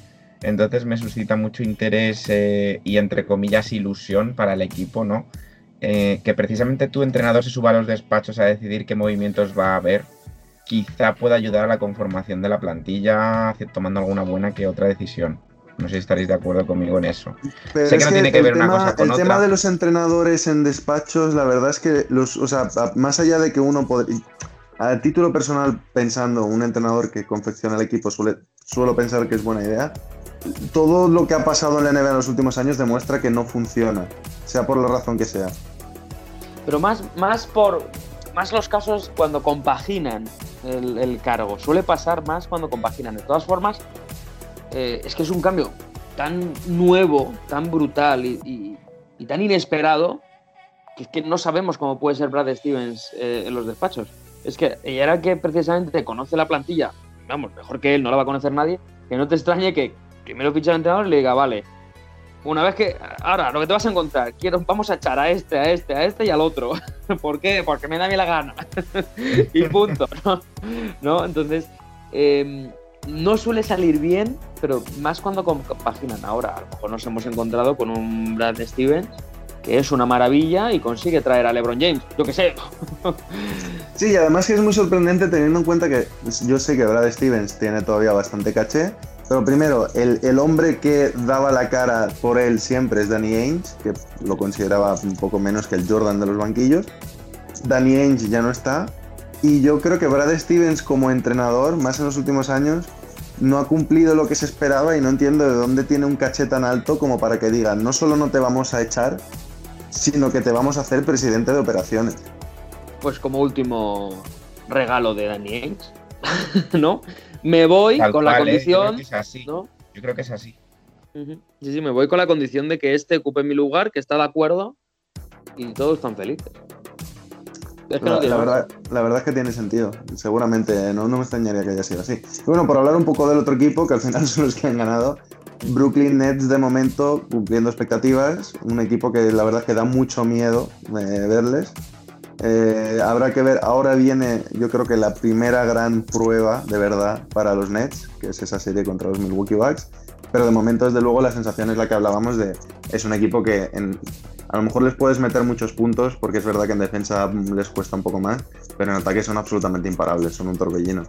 Entonces me suscita mucho interés eh, y, entre comillas, ilusión para el equipo, ¿no? Eh, que precisamente tu entrenador se suba a los despachos a decidir qué movimientos va a haber, quizá pueda ayudar a la conformación de la plantilla tomando alguna buena que otra decisión. No sé si estaréis de acuerdo conmigo en eso. Pero Sé que no tiene que el ver una cosa con El otra. tema de los entrenadores en despachos, la verdad es que los, o sea, más allá de que uno podría, a título personal pensando, un entrenador que confecciona el equipo suele, suelo pensar que es buena idea. Todo lo que ha pasado en la NBA en los últimos años demuestra que no funciona, sea por la razón que sea. Pero más, más por. Más los casos cuando compaginan el, el cargo. Suele pasar más cuando compaginan. De todas formas, eh, es que es un cambio tan nuevo, tan brutal y, y- y tan inesperado que es que no sabemos cómo puede ser Brad Stevens eh, en los despachos. Es que y ahora que precisamente conoce la plantilla, vamos, mejor que él, no la va a conocer nadie, que no te extrañe que primero ficha al entrenador y le diga, vale, una vez que. Ahora, lo que te vas a encontrar, quiero, vamos a echar a este, a este, a este y al otro. ¿Por qué? Porque me da a mí la gana. y punto, ¿no? Entonces, eh, no suele salir bien, pero más cuando compaginan. Ahora, a lo mejor nos hemos encontrado con un Brad Stevens que es una maravilla y consigue traer a LeBron James. Yo qué sé. Sí, y además que es muy sorprendente teniendo en cuenta que yo sé que Brad Stevens tiene todavía bastante caché, pero primero, el, el hombre que daba la cara por él siempre es Danny Ainge, que lo consideraba un poco menos que el Jordan de los banquillos. Danny Ainge ya no está, y yo creo que Brad Stevens como entrenador, más en los últimos años, no ha cumplido lo que se esperaba y no entiendo de dónde tiene un caché tan alto como para que digan, no solo no te vamos a echar, sino que te vamos a hacer presidente de operaciones. Pues como último regalo de Danny Ainge, ¿no? Me voy Tal con la cual, ¿eh? Yo creo condición, que es así. ¿no? Yo creo que es así. Sí, sí, me voy con la condición de que este ocupe mi lugar, que está de acuerdo y todos están felices. Es que no La, verdad, la verdad es que tiene sentido. Seguramente no, no me extrañaría que haya sido así. Y bueno, por hablar un poco del otro equipo, que al final son los que han ganado, Brooklyn Nets de momento cumpliendo expectativas. Un equipo que la verdad es que da mucho miedo eh, verles. Eh, habrá que ver, ahora viene yo creo que la primera gran prueba de verdad para los Nets, que es esa serie contra los Milwaukee Bucks. Pero de momento, desde luego, la sensación es la que hablábamos de es un equipo que a lo mejor les puedes meter muchos puntos, porque es verdad que en defensa les cuesta un poco más, pero en ataque son absolutamente imparables, son un torbellino.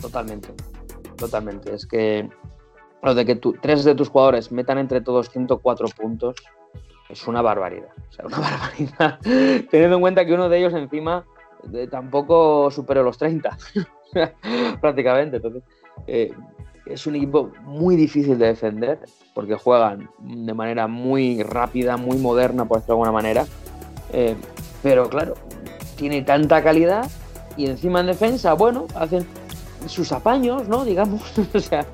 Totalmente. Totalmente. Es que lo de que tres de tus jugadores metan entre todos 104 puntos es una barbaridad. O sea, una barbaridad. Teniendo en cuenta que uno de ellos encima tampoco superó los 30. Prácticamente. Entonces, eh, es un equipo muy difícil de defender porque juegan de manera muy rápida, muy moderna, por decirlo de alguna manera. Eh, pero claro, tiene tanta calidad y encima en defensa, bueno, hacen sus apaños, ¿no? Digamos. o sea,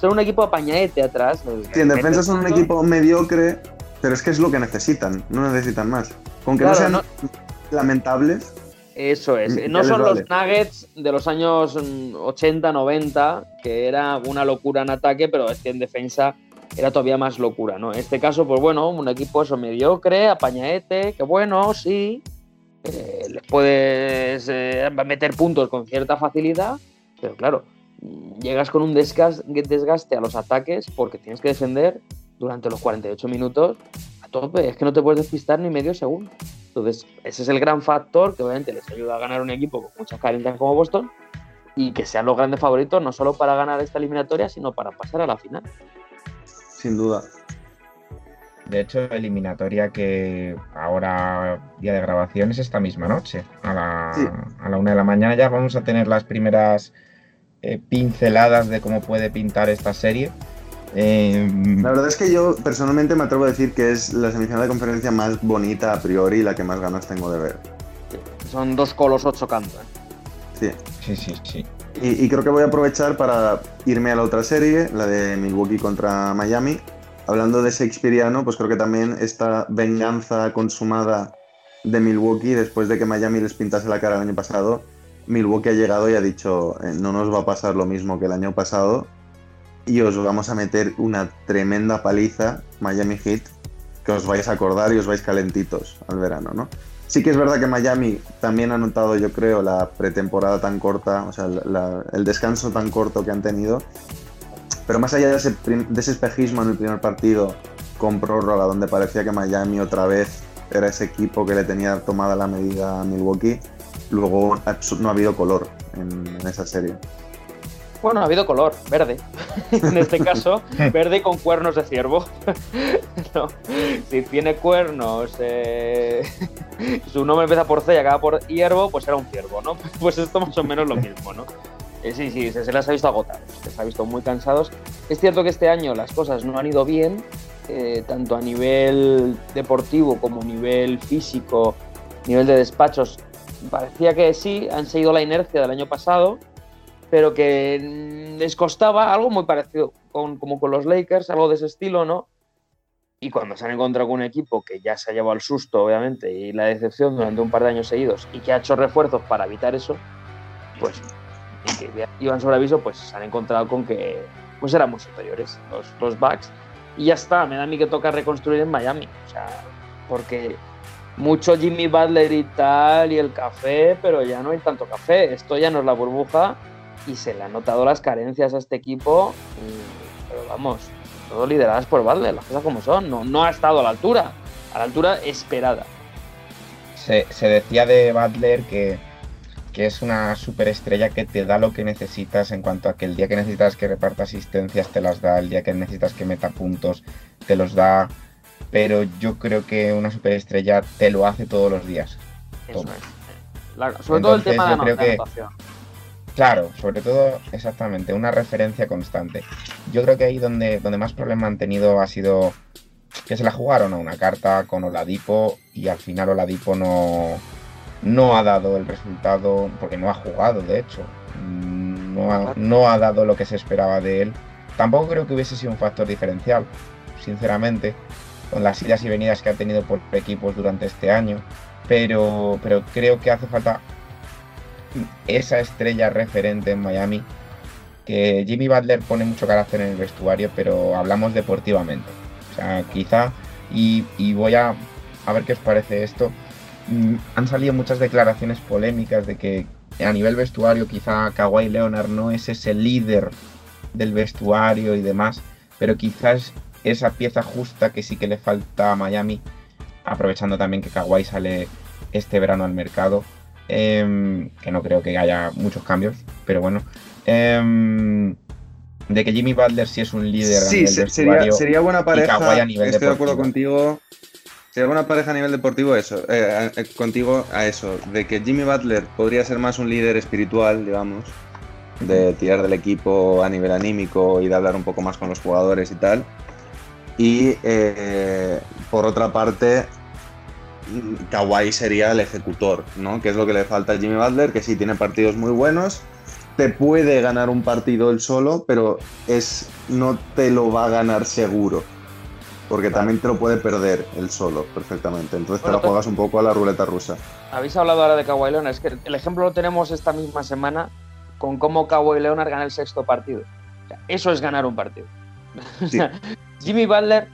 son un equipo apañaete atrás. Sí, en defensa son un equipo mediocre, pero es que es lo que necesitan, no necesitan más. Con que Claro, no sean no- lamentables, Eso es. No son los. Nuggets de los años mm, 80, 90, que era una locura en ataque, pero es que en defensa era todavía más locura, ¿no? En este caso, pues bueno, un equipo eso mediocre, apañaete, que bueno, sí, eh, les puedes eh, meter puntos con cierta facilidad, pero claro, mm, llegas con un desgas- desgaste a los ataques porque tienes que defender durante los 48 minutos a tope, es que no te puedes despistar ni medio segundo. Entonces, ese es el gran factor que obviamente les ayuda a ganar un equipo con muchas carencias como Boston y que sean los grandes favoritos no solo para ganar esta eliminatoria, sino para pasar a la final. sin duda. De hecho, la eliminatoria que ahora, día de grabación, es esta misma noche. A la, Sí. a la una de la mañana ya vamos a tener las primeras eh, pinceladas de cómo puede pintar esta serie. Eh, La verdad es que yo personalmente me atrevo a decir que es la semifinal de conferencia más bonita a priori y la que más ganas tengo de ver. Son dos colosos chocando. ¿eh? Sí. sí, sí, sí. Y, y creo que voy a aprovechar para irme a la otra serie, la de Milwaukee contra Miami. Hablando de Shakespeareano, pues creo que también esta venganza consumada de Milwaukee después de que Miami les pintase la cara el año pasado, Milwaukee ha llegado y ha dicho, eh, no nos va a pasar lo mismo que el año pasado y os vamos a meter una tremenda paliza, Miami Heat, que os vais a acordar y os vais calentitos al verano, ¿no? Sí que es verdad que Miami también ha notado, yo creo, la pretemporada tan corta, o sea, el descanso tan corto que han tenido. Pero más allá de ese, de espejismo en el primer partido con prórroga, donde parecía que Miami otra vez era ese equipo que le tenía tomada la medida a Milwaukee, luego no ha habido color en esa serie. Bueno, ha habido color, verde. en este caso, verde con cuernos de ciervo. No, Si tiene cuernos, eh, su nombre empieza por C y acaba por hierbo, pues era un ciervo, ¿no? Pues esto más o menos lo mismo, ¿no? Eh, sí, sí, se, se les ha visto agotados, se les ha visto muy cansados. Es cierto que este año las cosas no han ido bien, eh, tanto a nivel deportivo como a nivel físico, nivel de despachos. Parecía que sí, han seguido la inercia del año pasado, pero que mm, les costaba algo muy parecido con, como con los Lakers, algo de ese estilo, ¿no? Y cuando se han encontrado con un equipo que ya se ha llevado el susto, obviamente, y la decepción durante un par de años seguidos, y que ha hecho refuerzos para evitar eso, pues, y que iban sobre aviso, pues se han encontrado con que pues eran muy superiores los, los Bucks. Y ya está, me da a mí que toca reconstruir en Miami. O sea, porque mucho Jimmy Butler y tal, y el café, pero ya no hay tanto café. Esto ya no es la burbuja y se le han notado las carencias a este equipo. y- pero vamos, todo lideradas por Butler, las cosas como son. No, no ha estado a la altura, a la altura esperada. Se, se decía de Butler que, que es una superestrella que te da lo que necesitas en cuanto a que el día que necesitas que reparta asistencias te las da, el día que necesitas que meta puntos te los da, pero yo creo que una superestrella te lo hace todos los días. Eso es. La- sobre todo el Entonces, tema de yo la creo que-. Claro, sobre todo, exactamente, una referencia constante. Yo creo que ahí donde, donde más problema han tenido ha sido que se la jugaron a una carta con Oladipo y al final Oladipo no, no ha dado el resultado, porque no ha jugado, de hecho. Mm, No ha, no ha dado lo que se esperaba de él. Tampoco creo que hubiese sido un factor diferencial, sinceramente, con las idas y venidas que ha tenido por equipos durante este año. Pero, pero creo que hace falta esa estrella referente en Miami. Que Jimmy Butler pone mucho carácter en el vestuario, pero hablamos deportivamente. O sea, quizá, y, voy a, a ver qué os parece esto. Mm, Han salido muchas declaraciones polémicas de que a nivel vestuario quizá Kawhi Leonard no es ese líder del vestuario y demás, pero quizás esa pieza justa que sí que le falta a Miami, aprovechando también que Kawhi sale este verano al mercado, em, que no creo que haya muchos cambios, pero bueno, em, de que Jimmy Butler sí es un líder a Sí, nivel se- sería, sería buena pareja. A nivel estoy de acuerdo contigo. Sería buena pareja a nivel deportivo eso, eh, eh, contigo a eso, de que Jimmy Butler podría ser más un líder espiritual, digamos, de tirar del equipo a nivel anímico y de hablar un poco más con los jugadores y tal. Y eh, por otra parte, Kawhi sería el ejecutor, ¿no? Que es lo que le falta a Jimmy Butler, que sí tiene partidos muy buenos, te puede ganar un partido él solo, pero es no te lo va a ganar seguro. Porque también te lo puede perder él solo perfectamente. Entonces Bueno, te la juegas un poco a la ruleta rusa. Habéis hablado ahora de Kawhi Leonard. Es que el ejemplo lo tenemos esta misma semana con cómo Kawhi Leonard gana el sexto partido. O sea, eso es ganar un partido. Jimmy Butler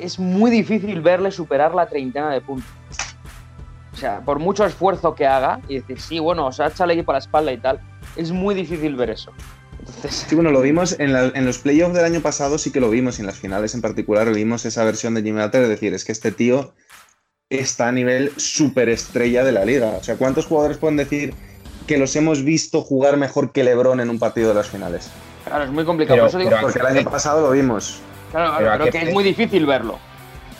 es muy difícil verle superar la treintena de puntos. O sea, por mucho esfuerzo que haga y decir, sí, bueno, o sea, equipo a la espalda y tal, es muy difícil ver eso. Entonces, Sí, bueno, lo vimos en, la- en los playoffs del año pasado, sí que lo vimos, y en las finales en particular vimos esa versión de Jimmy Butler, es decir, es que este tío está a nivel superestrella de la liga. O sea, ¿cuántos jugadores pueden decir que los hemos visto jugar mejor que LeBron en un partido de las finales? claro, es muy complicado. Pero- por eso digo, pero- Porque el año pasado lo vimos, claro, pero ¿a pero qué que es muy difícil verlo.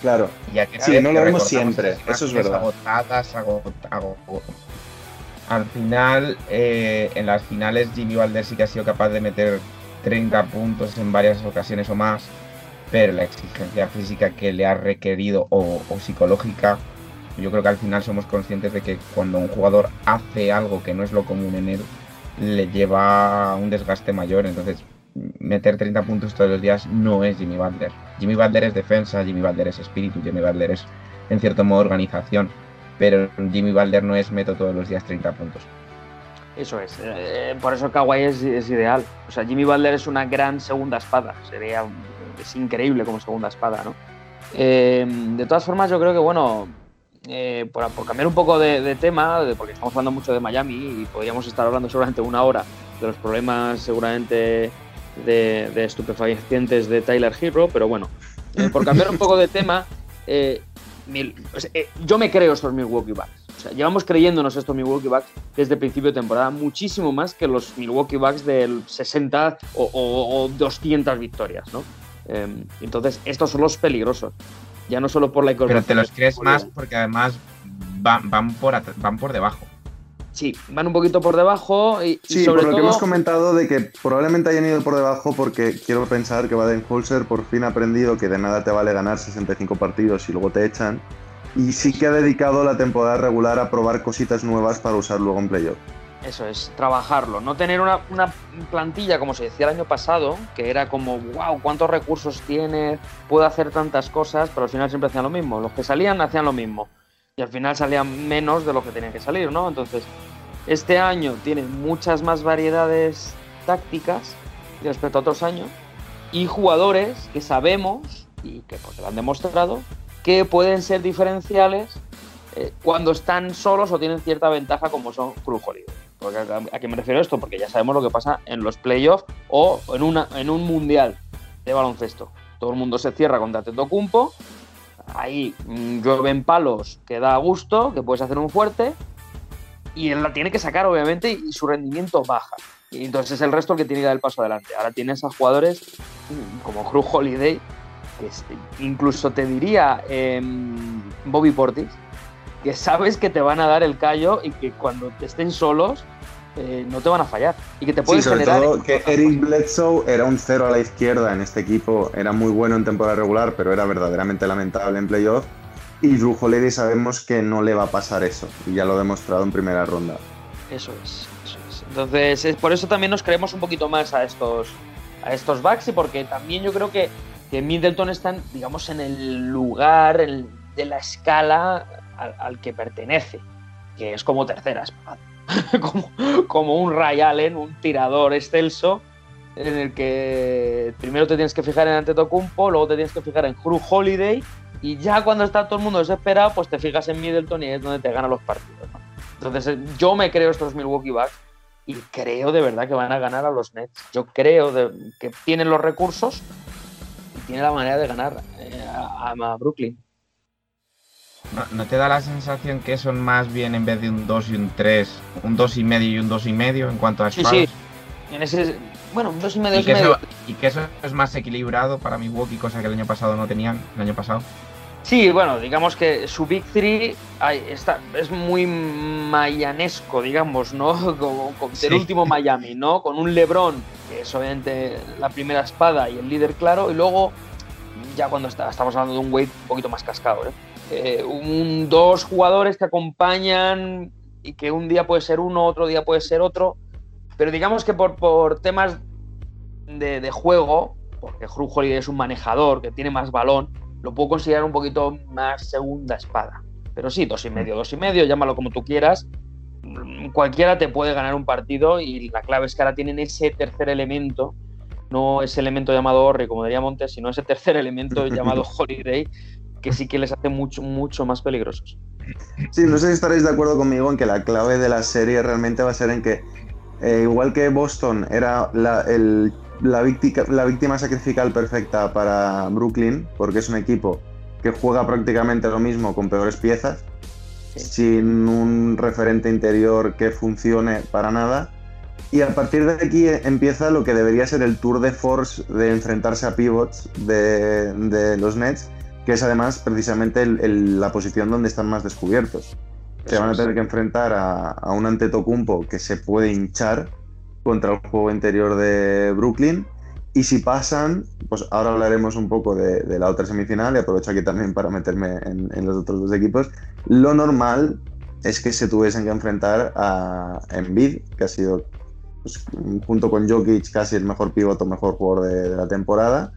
claro. Y Sí, no lo vemos siempre, eso es verdad. Agotadas, agot- ago- Al final, eh, en las finales, Jimmy Butler sí que ha sido capaz de meter 30 puntos en varias ocasiones o más, pero la exigencia física que le ha requerido o, o psicológica, yo creo que al final somos conscientes de que cuando un jugador hace algo que no es lo común en él, le lleva un desgaste mayor. Entonces, meter 30 puntos todos los días no es Jimmy Butler. Jimmy Butler es defensa, Jimmy Butler es espíritu, Jimmy Butler es en cierto modo organización, pero Jimmy Butler no es meto todos los días 30 puntos. Eso es. eh, por eso Kawhi es, ideal. O sea, Jimmy Butler es una gran segunda espada. Sería es increíble como segunda espada, ¿no? Eh, de todas formas, yo creo que, bueno, eh, por, cambiar un poco de, tema, porque estamos hablando mucho de Miami y podríamos estar hablando seguramente una hora de los problemas seguramente de, de estupefacientes de Tyler Hero, pero bueno, eh, por cambiar un poco de tema, eh, mil- o sea, eh, yo me creo estos Milwaukee Bucks. O sea, llevamos creyéndonos estos Milwaukee Bucks desde el principio de temporada, muchísimo más que los Milwaukee Bucks del 60 o, o- o 200 victorias, ¿no? Eh, entonces, estos son los peligrosos. Ya no solo por la Pero incorporación. te los crees más porque además van, van, por, van por debajo. Sí, van un poquito por debajo y, y Sí, sobre por lo todo. que hemos comentado de que probablemente hayan ido por debajo porque quiero pensar que Baden-Holzer por fin ha aprendido que de nada te vale ganar 65 partidos y luego te echan. Y sí que ha dedicado la temporada regular a probar cositas nuevas para usar luego en playoff. Eso es, trabajarlo. No tener una, una plantilla, como se decía el año pasado, que era como, wow, cuántos recursos tiene, puede hacer tantas cosas, pero al final siempre hacían lo mismo. Los que salían hacían lo mismo. Y al final salían menos de lo que tenían que salir, ¿no? Entonces, este año tiene muchas más variedades tácticas respecto a otros años y jugadores que sabemos y que pues, lo han demostrado que pueden ser diferenciales eh, cuando están solos o tienen cierta ventaja como son Cruz. Porque, ¿a, qué me refiero esto? Porque ya sabemos lo que pasa en los playoffs o en, una, en un mundial de baloncesto. Todo el mundo se cierra contra Tetocumpo, ahí mm, llueven palos que da gusto, que puedes hacer un fuerte, y él la tiene que sacar, obviamente, y su rendimiento baja. Y entonces es el resto el que tiene que dar el paso adelante. Ahora tienes a jugadores como Cruz Holiday, que incluso te diría em, Bobby Portis, que sabes que te van a dar el callo y que cuando estén solos eh, no te van a fallar y que te Sí, pueden sobre generar todo que Eric Bledsoe era un cero a la izquierda en este equipo, era muy bueno en temporada regular, pero era verdaderamente lamentable en playoff. Y Drew Holiday sabemos que no le va a pasar eso, y ya lo ha demostrado en primera ronda. Eso es, eso es. Entonces, es por eso también nos creemos un poquito más a estos, a estos backs y porque también yo creo que, que Middleton están, digamos, en el lugar el- de la escala al, al que pertenece, que es como tercera espada. como, como un Ray Allen, un tirador excelso, en el que primero te tienes que fijar en Antetokounmpo, luego te tienes que fijar en Drew Holiday y ya cuando está todo el mundo desesperado, pues te fijas en Middleton y es donde te gana los partidos. ¿no? Entonces, eh, yo me creo estos Milwaukee Bucks y creo de verdad que van a ganar a los Nets. Yo creo de- que tienen los recursos y tienen la manera de ganar eh, a, a Brooklyn. ¿No, no te da la sensación que son más bien en vez de un 2 y un 3, un 2 y medio y un 2 y medio en cuanto a Sí, sí. En ese, bueno, un dos y que, medio. eso, y que eso es más equilibrado para Milwaukee, cosa que el año pasado no tenían, el año pasado. Sí, bueno, digamos que su Big Three ay, está, es muy mayanesco, digamos, ¿no? Como, como del Sí. último Miami, ¿no? Con un LeBron, que es obviamente la primera espada y el líder claro, y luego, ya cuando está, estamos hablando de un Wade un poquito más cascado, ¿eh? Eh, un, dos jugadores que acompañan y que un día puede ser uno, otro día puede ser otro, pero digamos que por, por temas de, de juego, porque Holiday es un manejador que tiene más balón, lo puedo considerar un poquito más segunda espada. Pero sí, dos y medio, dos y medio, llámalo como tú quieras. Cualquiera te puede ganar un partido y la clave es que ahora tienen ese tercer elemento, no ese elemento llamado Orri, como diría Montes, sino ese tercer elemento llamado Holiday, que sí que les hace mucho, mucho más peligrosos. Sí, no sé si estaréis de acuerdo conmigo en que la clave de la serie realmente va a ser en que, eh, igual que Boston era la, el- la, víctima, la víctima sacrificial perfecta para Brooklyn, porque es un equipo que juega prácticamente lo mismo con peores piezas, Sí. sin un referente interior que funcione para nada. Y a partir de aquí empieza lo que debería ser el tour de force de enfrentarse a pivots de, de los Nets, que es además precisamente el- el- la posición donde están más descubiertos. Se van a tener que enfrentar a, a un Antetokounmpo que se puede hinchar contra el juego interior de Brooklyn. Y si pasan, pues ahora hablaremos un poco de, de la otra semifinal y aprovecho aquí también para meterme en, en los otros dos equipos. Lo normal es que se tuviesen que enfrentar a Embiid, que ha sido pues, junto con Jokic casi el mejor pivoto, mejor jugador de, de la temporada.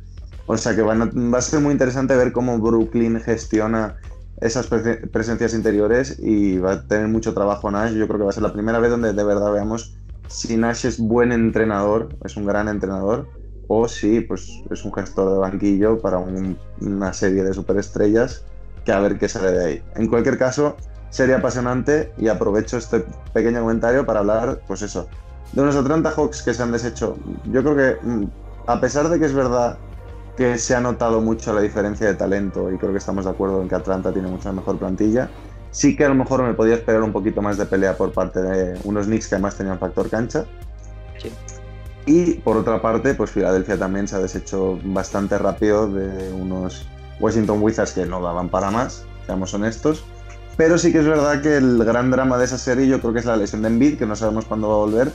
O sea que van a- va a ser muy interesante ver cómo Brooklyn gestiona esas pre- presencias interiores y va a tener mucho trabajo Nash. Yo creo que va a ser la primera vez donde de verdad veamos si Nash es buen entrenador, es un gran entrenador, o si pues, es un gestor de banquillo para un- una serie de superestrellas que a ver qué sale de ahí. En cualquier caso, sería apasionante y aprovecho este pequeño comentario para hablar, pues eso, de unos Atlanta Hawks que se han deshecho. Yo creo que, mm, a pesar de que es verdad que se ha notado mucho la diferencia de talento y creo que estamos de acuerdo en que Atlanta tiene mucha mejor plantilla, sí que a lo mejor me podía esperar un poquito más de pelea por parte de unos Knicks que además tenían factor cancha. Sí. Y por otra parte, pues Filadelfia también se ha deshecho bastante rápido de unos Washington Wizards que no daban para más, seamos honestos. Pero sí que es verdad que el gran drama de esa serie yo creo que es la lesión de Embiid, que no sabemos cuándo va a volver.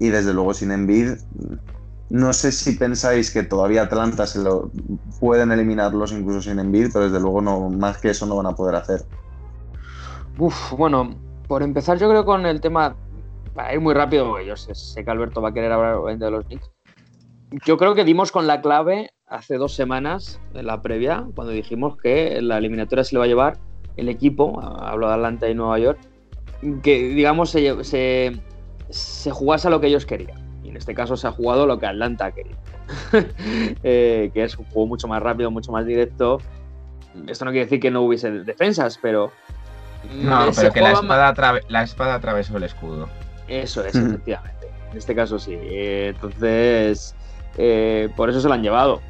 Y desde luego sin Embiid, no sé si pensáis que todavía Atlanta se lo pueden eliminarlos incluso sin Embiid, pero desde luego no más que eso no van a poder hacer. Uf, bueno, por empezar yo creo con el tema, para ir muy rápido, yo sé, sé que Alberto va a querer hablar de los Knicks. Yo creo que dimos con la clave hace dos semanas, en la previa, cuando dijimos que la eliminatoria se le va a llevar el equipo, hablo de Atlanta y Nueva York, que digamos se, se, se jugase a lo que ellos querían. En este caso se ha jugado lo que Atlanta quería. Eh, que es un juego mucho más rápido, mucho más directo. Esto no quiere decir que no hubiese defensas, pero No, eh, pero que la espada, la espada atravesó el escudo. Eso es, efectivamente. En este caso sí. Eh, entonces, eh, por eso se lo han llevado.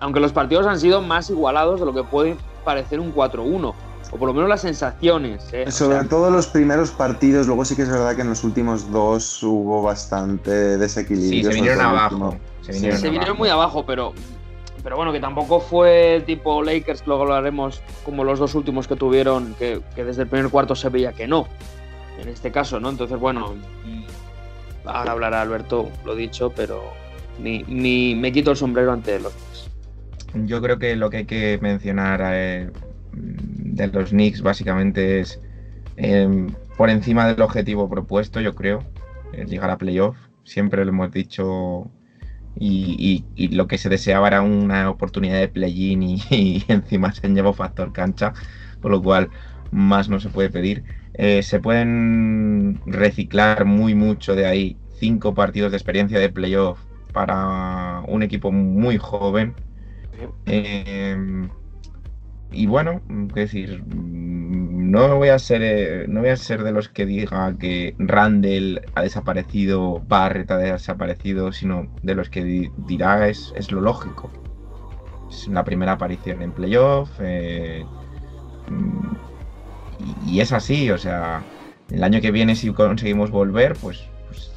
Aunque los partidos han sido más igualados de lo que puede parecer un 4-1. O por lo menos las sensaciones. ¿eh? O Sobre sea, todo los primeros partidos, luego sí que es verdad que en los últimos dos hubo bastante desequilibrio. Sí, se vinieron abajo. último. Se Sí, vinieron, se vinieron abajo. muy abajo, pero, pero bueno, que tampoco fue tipo Lakers, que luego hablaremos, como los dos últimos que tuvieron, que, que desde el primer cuarto se veía que no. En este caso, ¿no? Entonces, bueno, ahora hablará Alberto, lo dicho, pero mi, mi- me quito el sombrero ante los. Yo creo que lo que hay que mencionar eh, de los Knicks básicamente es eh, por encima del objetivo propuesto, yo creo, el llegar a playoff. Siempre lo hemos dicho y, y- y lo que se deseaba era una oportunidad de play-in y, y encima se llevó factor cancha, por lo cual más no se puede pedir. Eh, se pueden reciclar muy mucho de ahí cinco partidos de experiencia de playoff para un equipo muy joven. Eh, y bueno, es decir, mm, no voy a ser eh, no voy a ser de los que diga que Randall ha desaparecido, Barrett ha desaparecido, sino de los que di- dirá es, es lo lógico. Es la primera aparición en playoff. eh, mm, y, es así, o sea, el año que viene si conseguimos volver, pues, pues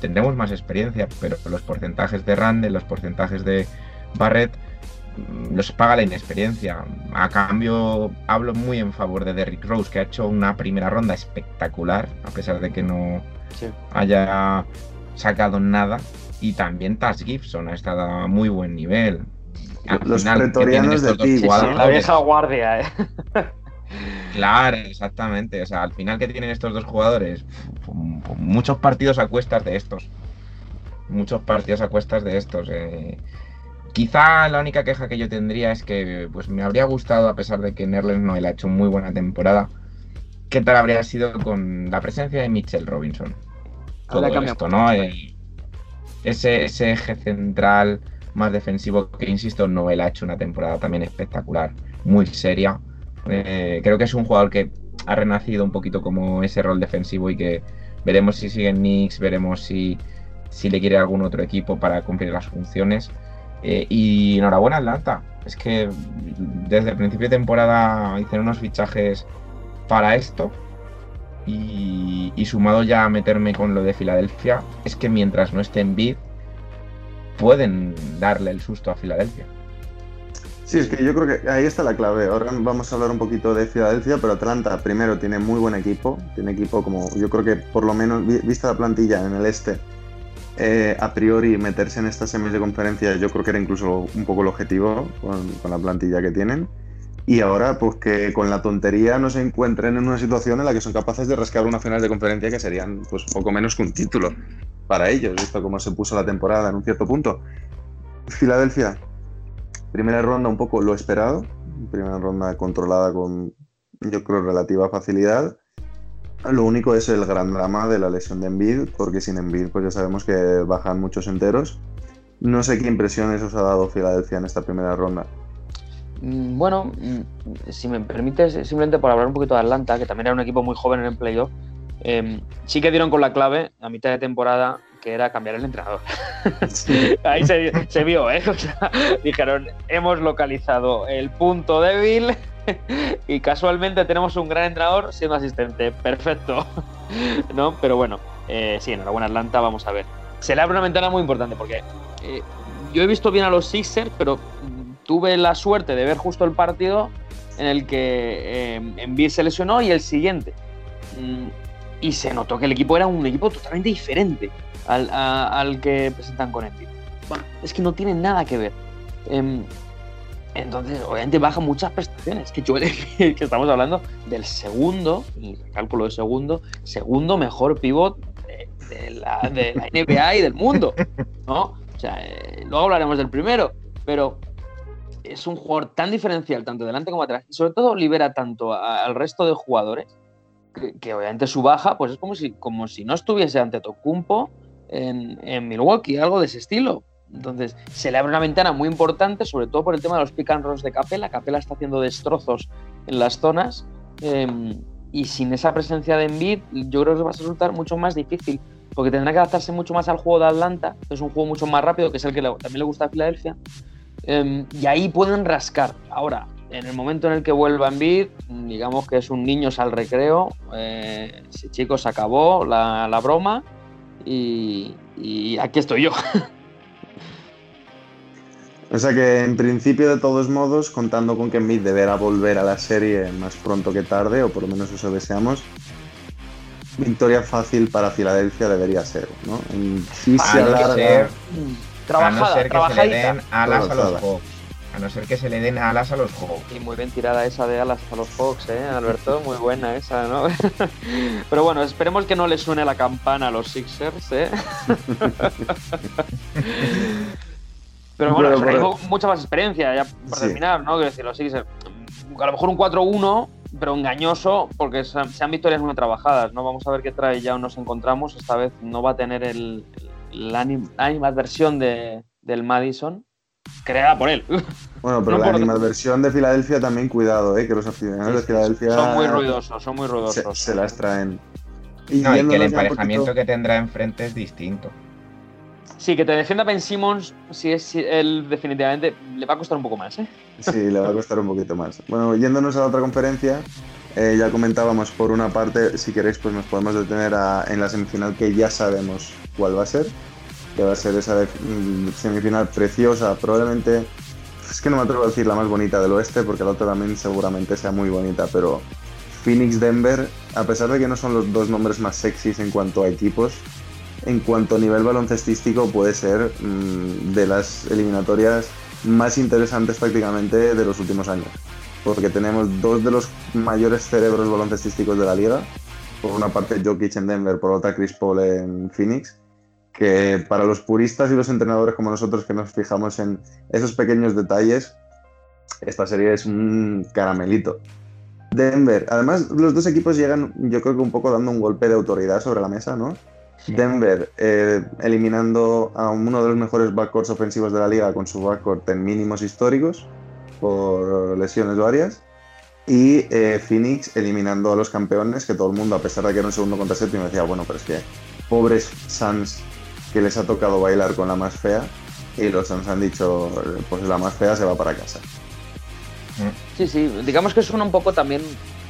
tendremos más experiencia, pero los porcentajes de Randall, los porcentajes de Barrett mm, los paga la inexperiencia. A cambio, hablo muy en favor de Derrick Rose, que ha hecho una primera ronda espectacular, a pesar de que no Sí. haya sacado nada. Y también Taz Gibson ha estado a muy buen nivel. Al Los final, ¿qué pretorianos de jugadores? la vieja guardia, ¿eh? Claro, exactamente. O sea, al final que tienen estos dos jugadores, muchos partidos a cuestas de estos. Muchos partidos a cuestas de estos. eh. Quizá la única queja que yo tendría es que pues me habría gustado, a pesar de que Nerlens Noel ha hecho muy buena temporada, qué tal habría sido con la presencia de Mitchell Robinson. Todo cambiado esto, ¿no? Eh, ese, ese eje central más defensivo que, insisto, Noel ha hecho una temporada también espectacular, muy seria. Eh, creo que es un jugador que ha renacido un poquito como ese rol defensivo y que veremos si sigue en Knicks, veremos si, si le quiere algún otro equipo para cumplir las funciones. Eh, y enhorabuena Atlanta. Es que desde el principio de temporada hicieron unos fichajes para esto. Y, sumado ya a meterme con lo de Filadelfia, es que mientras no esté en bid, pueden darle el susto a Filadelfia. Sí, es que yo creo que ahí está la clave. Ahora vamos a hablar un poquito de Filadelfia, pero Atlanta primero tiene muy buen equipo. Tiene equipo como, yo creo que por lo menos, vi- vista la plantilla en el este, eh, a priori meterse en estas semis de conferencia yo creo que era incluso un poco el objetivo con, con la plantilla que tienen. Y ahora, pues que con la tontería no se encuentren en una situación en la que son capaces de rascar una final de conferencia que serían pues poco menos que un título para ellos, visto cómo se puso la temporada en un cierto punto. Filadelfia, primera ronda un poco lo esperado, primera ronda controlada con, yo creo, relativa facilidad. Lo único es el gran drama de la lesión de Embiid, porque sin Embiid pues ya sabemos que bajan muchos enteros. No sé qué impresiones os ha dado Filadelfia en esta primera ronda. Mm, Bueno, mm, si me permites, simplemente por hablar un poquito de Atlanta, que también era un equipo muy joven en el playoff, eh, sí que dieron con la clave a mitad de temporada, que era cambiar el entrenador. Ahí se, se vio, ¿eh? O sea, dijeron, hemos localizado el punto débil y casualmente tenemos un gran entrenador siendo asistente. Perfecto. ¿No? Pero bueno, eh, sí, enhorabuena Atlanta, vamos a ver. Se le abre una ventana muy importante porque eh, yo he visto bien a los Sixers, pero mm, tuve la suerte de ver justo el partido en el que eh, Embiid se lesionó y el siguiente. Mm, y se notó que el equipo era un equipo totalmente diferente al, a- al que presentan con Embiid. Bueno, es que no tiene nada que ver. Em, entonces, obviamente baja muchas prestaciones. Que Embiid, que estamos hablando del segundo, y cálculo de segundo, segundo mejor pivot de, de la, de la NBA y del mundo. ¿no? O sea, eh, luego hablaremos del primero, pero es un jugador tan diferencial, tanto delante como atrás, y sobre todo libera tanto a- al resto de jugadores, que, que obviamente su baja, pues es como si, como si no estuviese ante Tocumpo en, en Milwaukee, algo de ese estilo. Entonces, se le abre una ventana muy importante, sobre todo por el tema de los pick and rolls de Capela. Capela está haciendo destrozos en las zonas. eh, y sin esa presencia de Embiid, yo creo que va a resultar mucho más difícil, porque tendrá que adaptarse mucho más al juego de Atlanta, que es un juego mucho más rápido, que es el que le- también le gusta a Filadelfia. Eh, y ahí pueden rascar. Ahora, en el momento en el que vuelva Embiid, digamos que es un niños al recreo. Eh, chicos, se acabó la, la broma y, y aquí estoy yo. O sea que en principio, de todos modos, contando con que Embiid deberá volver a la serie más pronto que tarde, o por lo menos eso deseamos, victoria fácil para Filadelfia debería ser, ¿no? En- Si se A no alarga- ser, a Trabajada, no ser que se le trabajadita. den alas a los Trabajada. Hawks. A no ser que se le den alas a los Hawks. Y muy bien tirada esa de alas a los Fox, ¿eh, Alberto? Muy buena esa, ¿no? Pero bueno, esperemos que no le suene la campana a los Sixers, ¿eh? Pero bueno, Pero, mucha más experiencia, ya por Sí. terminar, ¿no? Quiero decir, los Sixers, a lo mejor un 4-1, pero engañoso, porque sean, victorias muy trabajadas, ¿no? Vamos a ver qué trae ya nos encontramos. Esta vez no va a tener el, el anim- animadversión de, del Madison, creada por él. Bueno, pero No la animadversión de Filadelfia también cuidado, ¿eh? que los aficionados de Filadelfia Son muy ruidosos, son muy ruidosos. se las traen. No, y que el emparejamiento poquito- que tendrá enfrente es distinto. Sí, que te defienda Ben Simmons, si es si él definitivamente, le va a costar un poco más, ¿eh? Sí, le va a costar un poquito más. Bueno, yéndonos a la otra conferencia, eh, ya comentábamos por una parte, si queréis, pues nos podemos detener a- en la semifinal que ya sabemos cuál va a ser, que va a ser esa mm, semifinal preciosa, probablemente, es que no me atrevo a decir la más bonita del oeste, porque la otra también seguramente sea muy bonita, pero Phoenix-Denver, a pesar de que no son los dos nombres más sexys en cuanto a equipos, en cuanto a nivel baloncestístico puede ser mm, de las eliminatorias más interesantes prácticamente de los últimos años. Porque tenemos dos de los mayores cerebros baloncestísticos de la liga. Por una parte Jokic en Denver, por otra Chris Paul en Phoenix. Que para los puristas y los entrenadores como nosotros que nos fijamos en esos pequeños detalles, esta serie es un caramelito. Denver, además los dos equipos llegan yo creo que un poco dando un golpe de autoridad sobre la mesa, ¿no? Denver eh, eliminando a uno de los mejores backcourts ofensivos de la liga con su backcourt en mínimos históricos por lesiones varias. Y eh, Phoenix eliminando a los campeones, que todo el mundo, a pesar de que era un segundo contra séptimo, decía, bueno, pero es que pobres Suns que les ha tocado bailar con la más fea. Y los Suns han dicho, pues la más fea se va para casa. Sí, sí, digamos que suena un poco también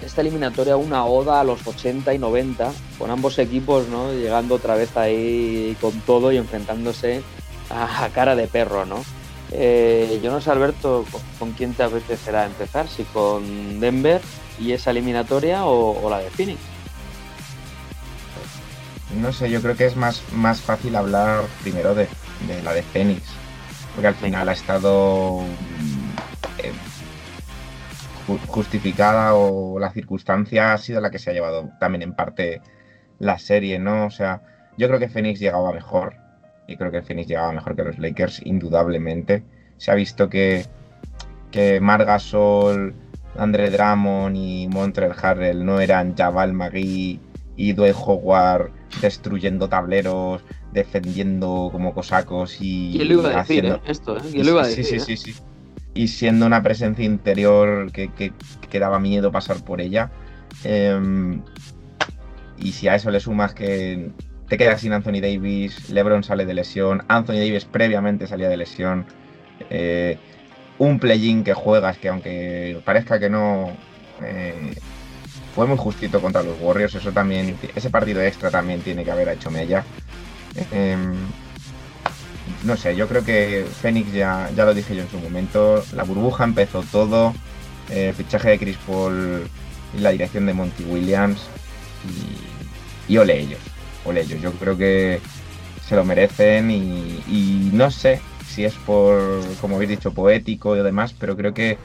esta eliminatoria una oda a los 80 y 90, con ambos equipos ¿no? llegando otra vez ahí con todo y enfrentándose a, cara de perro, ¿no? Yo no sé, Alberto, ¿con, con quién te apetecerá empezar? ¿Si con Denver y esa eliminatoria o, o la de Phoenix? No sé, yo creo que es más, más fácil hablar primero de, de la de Phoenix, porque al final ha estado mm, eh, ju- justificada o la circunstancia ha sido la que se ha llevado también en parte la serie, ¿no? O sea, yo creo que Phoenix llegaba mejor y creo que Phoenix llegaba mejor que los Lakers, indudablemente. Se ha visto que, que Marc Gasol, Andre Drummond y Montreal Harrell no eran Jabal Magui y Dwayne Howard destruyendo tableros, defendiendo como cosacos y ¿Quién lo iba a decir, haciendo- eh? Esto, ¿eh? ¿Quién lo iba a Sí, decir? sí, eh? sí, sí. Y siendo una presencia interior que, que- que daba miedo pasar por ella. Em, y si a eso le sumas que te quedas sin Anthony Davis, LeBron sale de lesión, Anthony Davis previamente salía de lesión, eh, un play-in que juegas que aunque parezca que no, eh, fue muy justito contra los Warriors, eso también, ese partido extra también tiene que haber hecho mella. Em, no sé, yo creo que Phoenix ya, ya lo dije yo en su momento, la burbuja empezó todo, eh, el fichaje de Chris Paul y la dirección de Monty Williams y, y ole ellos, ole ellos, yo creo que se lo merecen y, y no sé si es por, como habéis dicho, poético y demás, pero creo que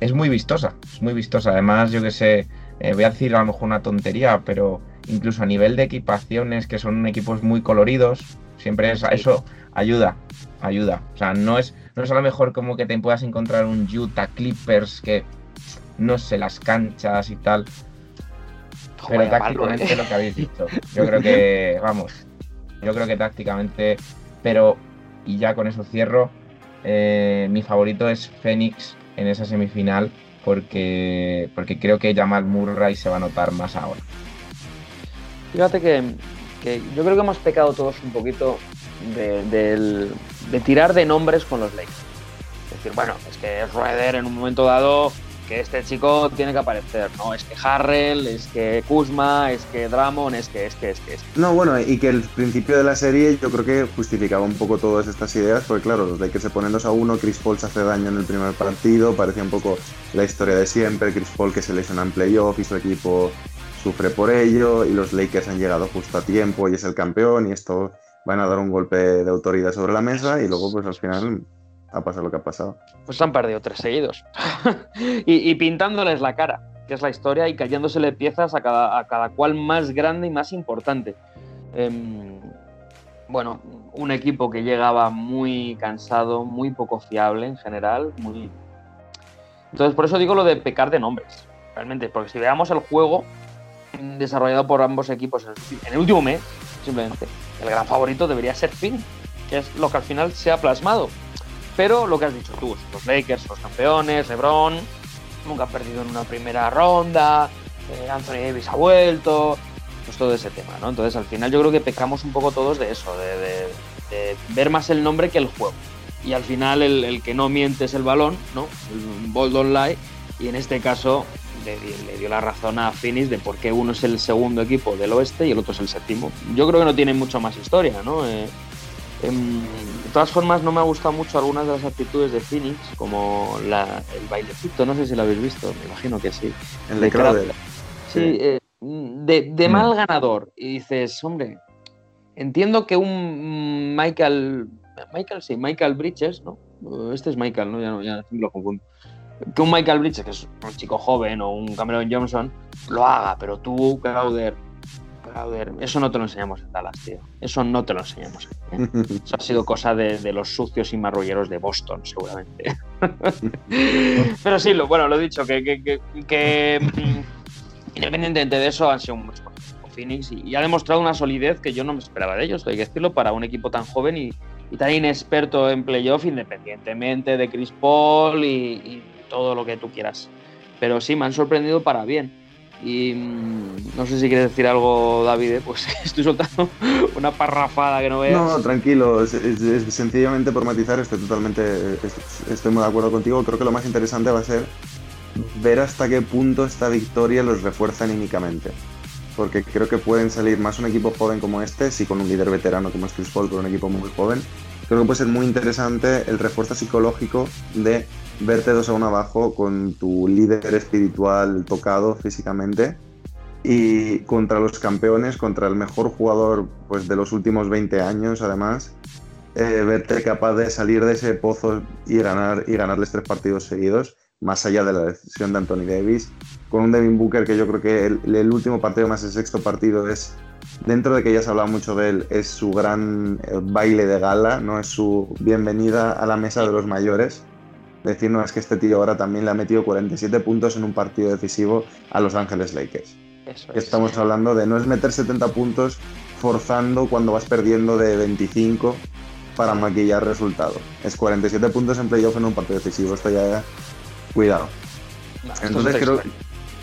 es muy vistosa, es muy vistosa, además yo que sé, eh, voy a decir a lo mejor una tontería, pero incluso a nivel de equipaciones, que son equipos muy coloridos, siempre es, eso ayuda, ayuda. O sea, no es, no es a lo mejor como que te puedas encontrar un Utah Clippers que no sé, las canchas y tal. Pero tácticamente ¿eh? lo que habéis dicho. Yo creo que, vamos, yo creo que tácticamente, pero, y ya con eso cierro, eh, mi favorito es Phoenix en esa semifinal porque, porque creo que Jamal Murray se va a notar más ahora. Fíjate que, que yo creo que hemos pecado todos un poquito de, de tirar de nombres con los Lakers. Es decir, bueno, es que Schroeder en un momento dado, que este chico tiene que aparecer, ¿no? Es que Harrell, es que Kuzma, es que Drummond, es que, es que, es que, es que. No, bueno, y que el principio de la serie yo creo que justificaba un poco todas estas ideas, porque claro, los Lakers se ponen 2 a 1, Chris Paul se hace daño en el primer partido, parecía un poco la historia de siempre, Chris Paul que se lesiona en playoff y su equipo sufre por ello, y los Lakers han llegado justo a tiempo y es el campeón, y esto van a dar un golpe de autoridad sobre la mesa, y luego pues al final ha pasado lo que ha pasado. Pues han perdido tres seguidos. y, pintándoles la cara, que es la historia, y cayéndosele piezas a cada, a cada cual más grande y más importante. Em, bueno, un equipo que llegaba muy cansado, muy poco fiable en general, muy... Entonces, por eso digo lo de pecar de nombres, realmente, porque si veamos el juego desarrollado por ambos equipos en el- último mes, simplemente, el gran favorito debería ser Phoenix, que es lo que al final se ha plasmado. Pero lo que has dicho tú, los Lakers, los campeones, LeBron, nunca han perdido en una primera ronda, eh, Anthony Davis ha vuelto, pues todo ese tema, ¿no? Entonces al final yo creo que pecamos un poco todos de eso, de, ver más el nombre que el juego. Y al final el, que no miente es el balón, ¿no? El ball don't lie. Y en este caso le, di- le dio la razón a Phoenix de por qué uno es el segundo equipo del oeste y el otro es el séptimo. Yo creo que no tiene mucho más historia, ¿no? Eh, de todas formas, no me ha gustado mucho algunas de las actitudes de Phoenix, como la- el bailecito, no sé si lo habéis visto, me imagino que sí. El De de Crowder. Sí, eh, de, de Mm. mal ganador. Y dices, hombre, entiendo que un Michael, Michael, sí, Michael Bridges, ¿no? Este es Michael, ¿no? Ya, no, ya lo confundo. Que un Michael Bridges, que es un chico joven, o un Cameron Johnson, lo haga, pero tú, Crowder, Eso no te lo enseñamos en Dallas, tío. Eso no te lo enseñamos. ¿eh? Eso ha sido cosa de, de los sucios y marrulleros de Boston, seguramente. Pero sí, lo, bueno, lo he dicho, que, que- que- que, mm, independientemente de eso, han sido un mucho Phoenix y, y ha demostrado una solidez que yo no me esperaba de ellos, hay que decirlo, para un equipo tan joven y, y tan inexperto en playoff, independientemente de Chris Paul y, y todo lo que tú quieras. Pero sí, me han sorprendido para bien. Y mm, no sé si quieres decir algo, David, ¿eh? pues estoy soltando una parrafada que no veas. No, tranquilo, es, sencillamente por matizar, estoy totalmente, es- estoy muy de acuerdo contigo, creo que lo más interesante va a ser ver hasta qué punto esta victoria los refuerza anímicamente. Porque creo que pueden salir más un equipo joven como este, si con un líder veterano como es Chris Paul, con un equipo muy joven. Creo que puede ser muy interesante el refuerzo psicológico de verte dos a uno abajo con tu líder espiritual tocado físicamente y contra los campeones, contra el mejor jugador pues, de los últimos 20 años, además, eh, verte capaz de salir de ese pozo y, ganar, y ganarles tres partidos seguidos, más allá de la decisión de Anthony Davis, con un Devin Booker que yo creo que el, el último partido más el sexto partido es, dentro de que ya se ha hablado mucho de él, es su gran eh, baile de gala, no es su bienvenida a la mesa de los mayores. Decir, no, es que este tío ahora también le ha metido 47 puntos en un partido decisivo a Los Ángeles Lakers. Eso es. estamos hablando de no es meter 70 puntos forzando cuando vas perdiendo de 25 para maquillar resultado. Es 47 puntos en playoff en un partido decisivo. Esto ya, cuidado. No, esto es Entonces creo,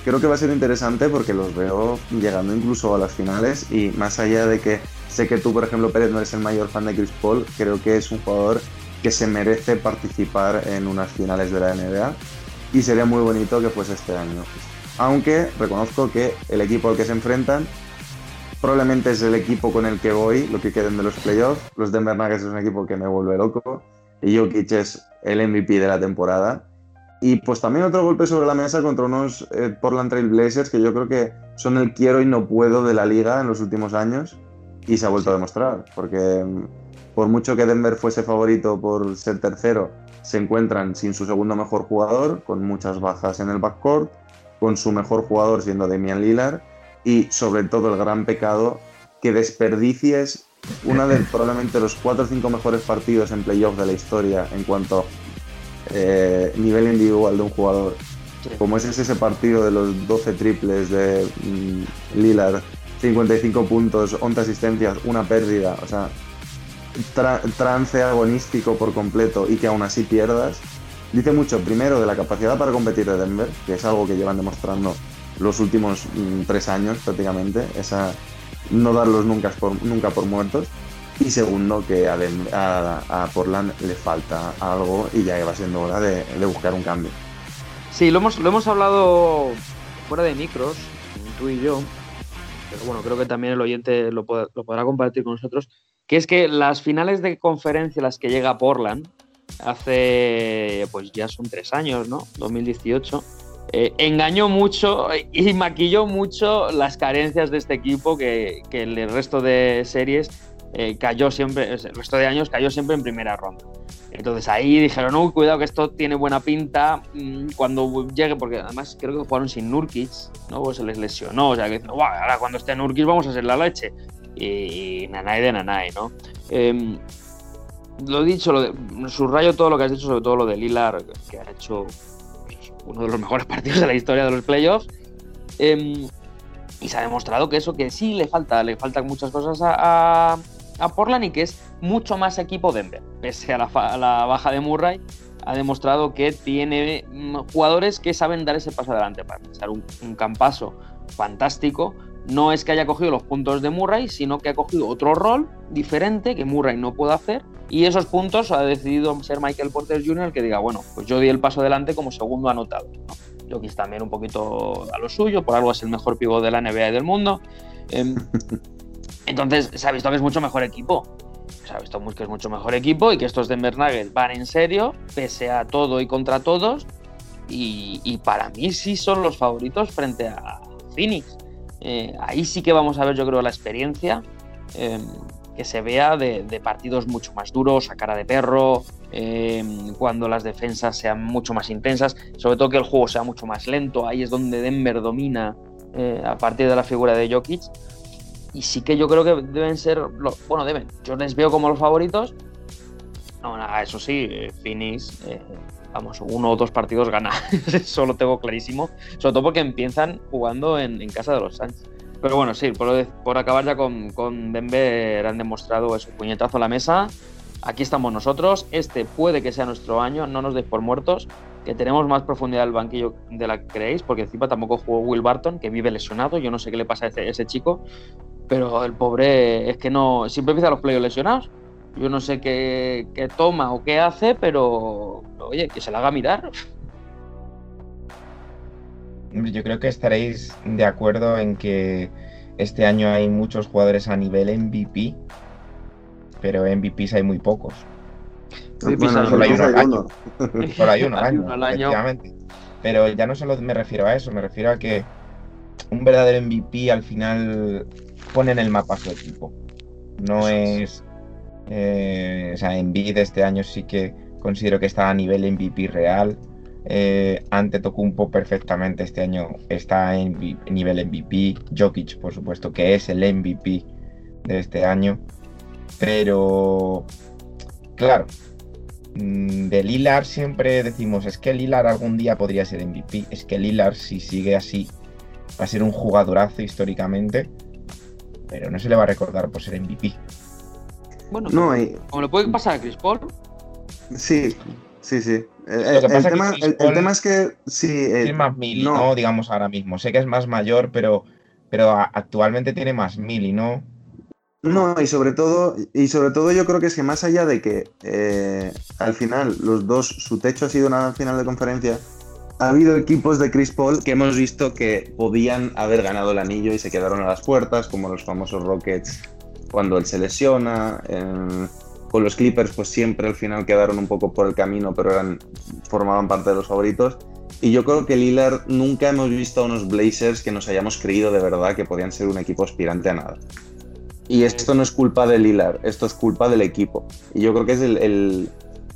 creo que va a ser interesante porque los veo llegando incluso a las finales y más allá de que sé que tú, por ejemplo, Pérez, no eres el mayor fan de Chris Paul, creo que es un jugador que se merece participar en unas finales de la NBA y sería muy bonito que fuese este año. Aunque reconozco que el equipo al que se enfrentan probablemente es el equipo con el que voy, lo que queden de los playoffs. Los Denver Nuggets es un equipo que me vuelve loco y Jokic es el MVP de la temporada. Y pues también otro golpe sobre la mesa contra unos eh, Portland Trail Blazers que yo creo que son el quiero y no puedo de la liga en los últimos años y se ha vuelto a demostrar. Porque mm, por mucho que Denver fuese favorito por ser tercero, se encuentran sin su segundo mejor jugador, con muchas bajas en el backcourt, con su mejor jugador siendo Damian Lillard y sobre todo el gran pecado que desperdicies una de probablemente los cuatro o cinco mejores partidos en playoff de la historia en cuanto eh, nivel individual de un jugador. Como ese es ese partido de los 12 triples de mm, Lillard, 55 puntos, 11 asistencias, una pérdida, o sea, tra- trance agonístico por completo y que aún así pierdas, dice mucho primero de la capacidad para competir de Denver, que es algo que llevan demostrando los últimos mm, tres años prácticamente, esa no darlos nunca por, nunca por muertos. Y segundo, que a, Portland le falta algo y ya va siendo hora de, buscar un cambio. Sí, lo hemos, lo hemos hablado fuera de micros, tú y yo, pero bueno, creo que también el oyente lo podrá compartir con nosotros, que es que las finales de conferencia las que llega Portland, hace, pues ya son tres años, ¿no? 2018, eh, engañó mucho y maquilló mucho las carencias de este equipo que, que el resto de series eh, cayó siempre, el resto de años cayó siempre en primera ronda. Entonces ahí dijeron, no, cuidado que esto tiene buena pinta mm, cuando llegue, porque además creo que jugaron sin Nurkic, ¿no? Pues se les lesionó, o sea que dicen, "Buah, ahora cuando esté Nurkic vamos a hacer la leche. Y, nanay de nanay, ¿no? Em, lo dicho, lo de- subrayo todo lo que has dicho, sobre todo lo de Lilar, que ha hecho pues, uno de los mejores partidos de la historia de los playoffs. Em, y se ha demostrado que eso, que sí le falta, le faltan muchas cosas a, a- a y que es mucho más equipo Denver. Pese a la, a la baja de Murray, ha demostrado que tiene mm, jugadores que saben dar ese paso adelante para echar un, un campazo fantástico. No es que haya cogido los puntos de Murray, sino que ha cogido otro rol diferente que Murray no puede hacer. Y esos puntos ha decidido ser Michael Porter Jr. el que diga, bueno, pues yo di el paso adelante como segundo anotado. ¿no? Jokic también un poquito a lo suyo, por algo es el mejor pivot de la NBA y del mundo. Em, entonces se ha visto que es mucho mejor equipo. Se ha visto que es mucho mejor equipo y que estos Denver Nuggets van en serio, pese a todo y contra todos. Y, y para mí sí son los favoritos frente a Phoenix. Eh, ahí sí que vamos a ver, yo creo, la experiencia eh, que se vea de, partidos mucho más duros, a cara de perro, eh, cuando las defensas sean mucho más intensas, sobre todo que el juego sea mucho más lento. Ahí es donde Denver domina a partir de la figura de Jokic. Y sí que yo creo que deben ser, lo- bueno, deben, yo les veo como los favoritos. No, eso sí, Phoenix, vamos, uno o dos partidos gana, eso lo tengo clarísimo, sobre todo porque empiezan jugando en, en casa de los Suns. Pero bueno, sí, por, por acabar ya con, con Denver, han demostrado eso, puñetazo a la mesa. Aquí estamos nosotros, este puede que sea nuestro año, no nos deis por muertos, que tenemos más profundidad del banquillo de la que creéis, porque encima tampoco jugó Will Barton, que vive lesionado, yo no sé qué le pasa a ese, ese chico, pero el pobre es que no, siempre empieza los playoffs lesionados. Yo no sé qué, qué toma o qué hace, pero oye, que se la haga mirar. Yo creo que estaréis de acuerdo en que este año hay muchos jugadores a nivel MVP, pero MVPs hay muy pocos. Sí, Bueno, solo hay uno al uno. Solo hay uno al año, al año. efectivamente. Pero ya no solo me refiero a eso, me refiero a que un verdadero MVP al final pone en el mapa a su equipo. No es. Eh, o sea, Embiid este año sí que considero que está a nivel MVP real. Eh, ante Tocumpo perfectamente este año está en nivel MVP. Jokic, por supuesto, que es el MVP de este año. Pero, claro, mm, de Lilar siempre decimos, es que Lilar algún día podría ser MVP. Es que Lilar, si sigue así, va a ser un jugadorazo históricamente. Pero no se le va a recordar por ser MVP. Bueno, No, y- como le puede pasar a Chris Paul, sí, sí, sí. El, tema, Chris el- el Paul tema es que sí. eh, Tiene más mili, no. no. Digamos ahora mismo. Sé que es más mayor, pero, pero actualmente tiene más mili, ¿no? No, y sobre todo, y sobre todo yo creo que es que más allá de que eh, al final los dos, su techo ha sido una final de conferencia, ha habido equipos de Chris Paul que hemos visto que podían haber ganado el anillo y se quedaron a las puertas, como los famosos Rockets cuando él se lesiona. Con los Clippers, pues siempre al final quedaron un poco por el camino, pero eran, formaban parte de los favoritos. Y yo creo que Lillard nunca hemos visto a unos Blazers que nos hayamos creído de verdad que podían ser un equipo aspirante a nada. Y esto no es culpa de Lillard, esto es culpa del equipo. Y yo creo que es el, el-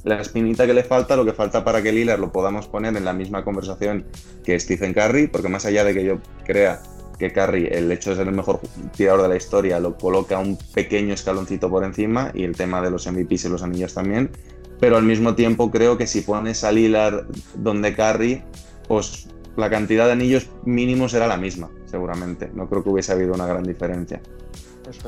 la espinita que le falta, lo que falta para que Lillard lo podamos poner en la misma conversación que Stephen Curry, porque más allá de que yo crea que Curry, el hecho de ser el mejor tirador de la historia, lo coloca un pequeño escaloncito por encima, y el tema de los MVPs y los anillos también, pero al mismo tiempo creo que si pones a Lillard donde Curry, pues la cantidad de anillos mínimo será la misma, seguramente. No creo que hubiese habido una gran diferencia.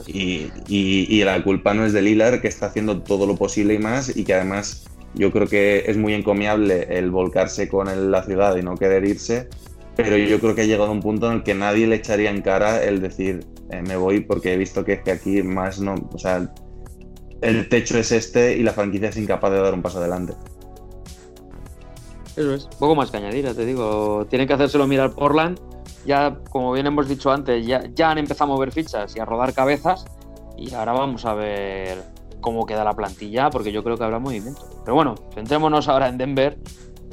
Y, y- y la culpa no es de Lillard, que está haciendo todo lo posible y más, y que además yo creo que es muy encomiable el volcarse con el- la ciudad y no querer irse, pero yo creo que ha llegado a un punto en el que nadie le echaría en cara el decir eh, me voy porque he visto que, que aquí más no, o sea, el techo es este y la franquicia es incapaz de dar un paso adelante. Eso es. Poco más que añadir, ya te digo. Tienen que hacérselo mirar Portland. Ya, como bien hemos dicho antes, ya, ya han empezado a mover fichas y a rodar cabezas. Y ahora vamos a ver cómo queda la plantilla, porque yo creo que habrá movimiento. Pero bueno, centrémonos ahora en Denver,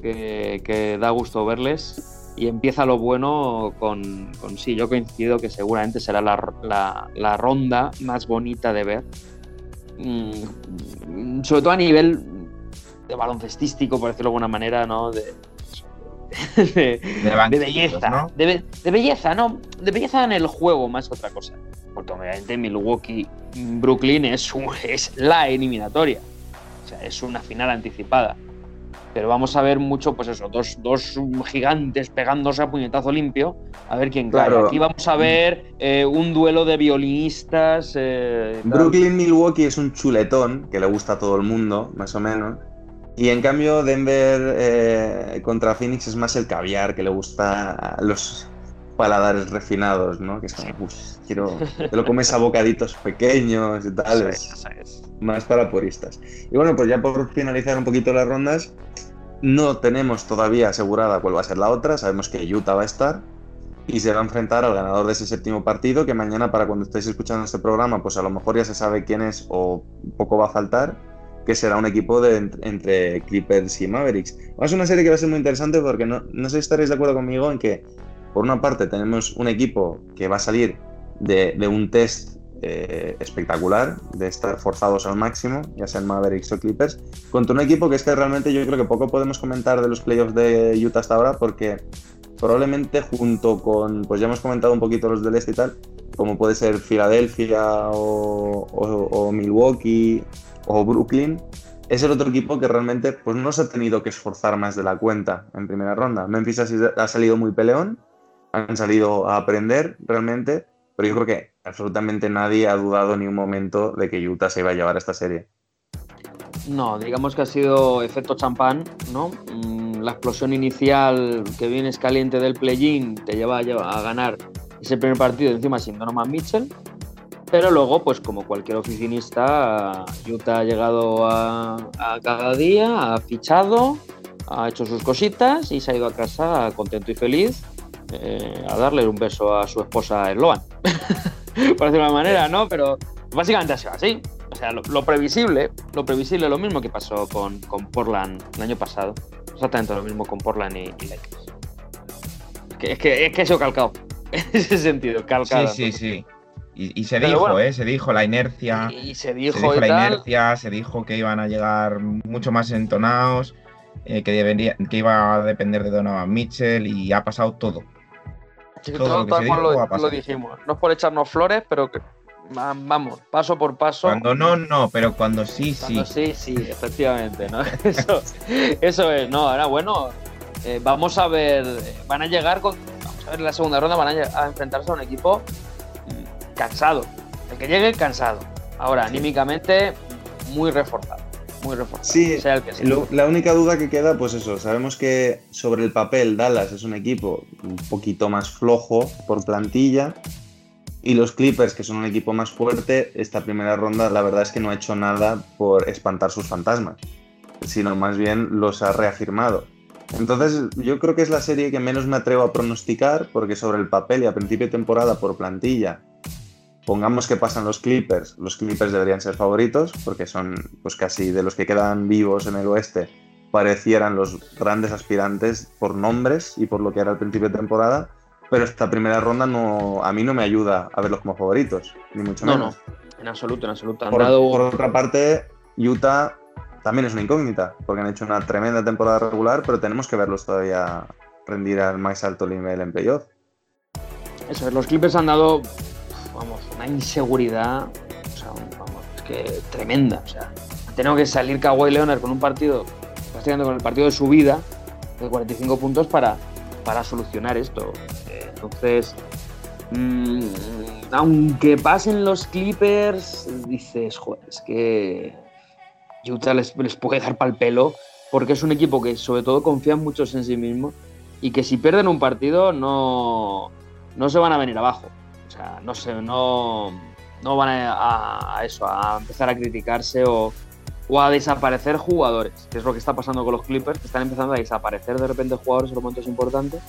que da gusto verles. Y empieza lo bueno con, con sí, yo coincido que seguramente será la, la- la ronda más bonita de ver. Mm, sobre todo a nivel de baloncestístico, por decirlo de alguna manera, ¿no? De, de, belleza, ¿no? de, be- de belleza, ¿no? De belleza en el juego más que otra cosa. Porque obviamente Milwaukee, Brooklyn es, un- es la eliminatoria. O sea, es una final anticipada. Pero vamos a ver mucho, pues eso, dos, dos gigantes pegándose a puñetazo limpio, a ver quién cae. Claro. Aquí vamos a ver eh, un duelo de violinistas. eh, tal. Brooklyn-Milwaukee es un chuletón que le gusta a todo el mundo, más o menos. Y en cambio, Denver eh, contra Phoenix es más el caviar que le gusta a los paladares refinados, ¿no? Que es como, "Uf, quiero. Te lo comes a bocaditos pequeños y tal. Es. más para puristas. Y bueno, pues ya por finalizar un poquito las rondas, no tenemos todavía asegurada cuál va a ser la otra. Sabemos que Utah va a estar y se va a enfrentar al ganador de ese séptimo partido, que mañana para cuando estéis escuchando este programa, pues a lo mejor ya se sabe quién es o poco va a faltar, que será un equipo de, ent- entre Clippers y Mavericks. Es una serie que va a ser muy interesante porque no, no sé si estaréis de acuerdo conmigo en que, por una parte, tenemos un equipo que va a salir de, de un test eh, espectacular, de estar forzados al máximo, ya sean Mavericks o Clippers, contra un equipo que es que realmente yo creo que poco podemos comentar de los playoffs de Utah hasta ahora porque probablemente junto con, pues ya hemos comentado un poquito los del este y tal, como puede ser Filadelfia o, o- o Milwaukee o Brooklyn, es el otro equipo que realmente pues no se ha tenido que esforzar más de la cuenta en primera ronda. Memphis ha, ha salido muy peleón, han salido a aprender realmente, pero yo creo que absolutamente nadie ha dudado ni un momento de que Utah se iba a llevar esta serie. No, digamos que ha sido efecto champán, ¿no? Mm, La explosión inicial que vienes caliente del play-in te lleva a, a ganar ese primer partido encima sin Donovan Mitchell. Pero luego, pues como cualquier oficinista, Utah ha llegado a, a cada día, ha fichado, ha hecho sus cositas y se ha ido a casa contento y feliz eh, a darle un beso a su esposa Sloan. Por decirlo de manera, ¿no? Pero básicamente ha sido así. O sea, lo, lo previsible, lo previsible, lo mismo que pasó con, con Portland el año pasado. Exactamente lo mismo con Portland y, y Lakers. Es que, es que, es que eso calcado. en ese sentido, calcada. Sí, sí, sí. Y, y se Pero dijo, bueno. ¿eh? Se dijo la inercia. Y, y se Se dijo, dijo y la tal. inercia, se dijo que iban a llegar mucho más entonados, eh, que, debería, que iba a depender de Donovan Mitchell y ha pasado todo. Sí, todo lo que dijo dijimos. No es por echarnos flores, pero que, va- vamos, paso por paso. Cuando no, no, pero cuando sí, sí. Cuando sí, sí, efectivamente, ¿no? Eso, eso es, no, ahora bueno, eh, vamos a ver, van a llegar con, vamos a ver la segunda ronda, van a, enfrentarse a un equipo cansado, el que llegue cansado. Ahora, anímicamente, muy reforzado, muy reforzado, Sí, sea el que sea. Lo- la única duda que queda, pues eso, sabemos que sobre el papel Dallas es un equipo un poquito más flojo por plantilla y los Clippers, que son un equipo más fuerte, esta primera ronda la verdad es que no ha hecho nada por espantar sus fantasmas, sino más bien los ha reafirmado. Entonces yo creo que es la serie que menos me atrevo a pronosticar porque sobre el papel y a principio de temporada por plantilla Pongamos que pasan los Clippers, los Clippers deberían ser favoritos porque son pues casi de los que quedan vivos en el oeste, parecieran los grandes aspirantes por nombres y por lo que era al principio de temporada, pero esta primera ronda no a mí no me ayuda a verlos como favoritos, ni mucho No, menos. no, en absoluto, en absoluto. Han Por, dado- por otra parte, Utah también es una incógnita, porque han hecho una tremenda temporada regular, pero tenemos que verlos todavía rendir al más alto nivel en playoff. Eso es, los Clippers han dado, vamos, inseguridad, o sea, vamos, que tremenda. O sea, tenido que salir Kawhi Leonard con un partido, prácticamente con el partido de su vida, de 45 puntos para, para solucionar esto. Entonces, mm, aunque pasen los Clippers, dices, joder, es que Utah les, les puede dar pal pelo, porque es un equipo que sobre todo confía mucho en sí mismo y que si pierden un partido no, no se van a venir abajo. Sea, no sé, no, no van a, eso, a empezar a criticarse o, o a desaparecer jugadores, que es lo que está pasando con los Clippers, que están empezando a desaparecer de repente jugadores en los momentos importantes.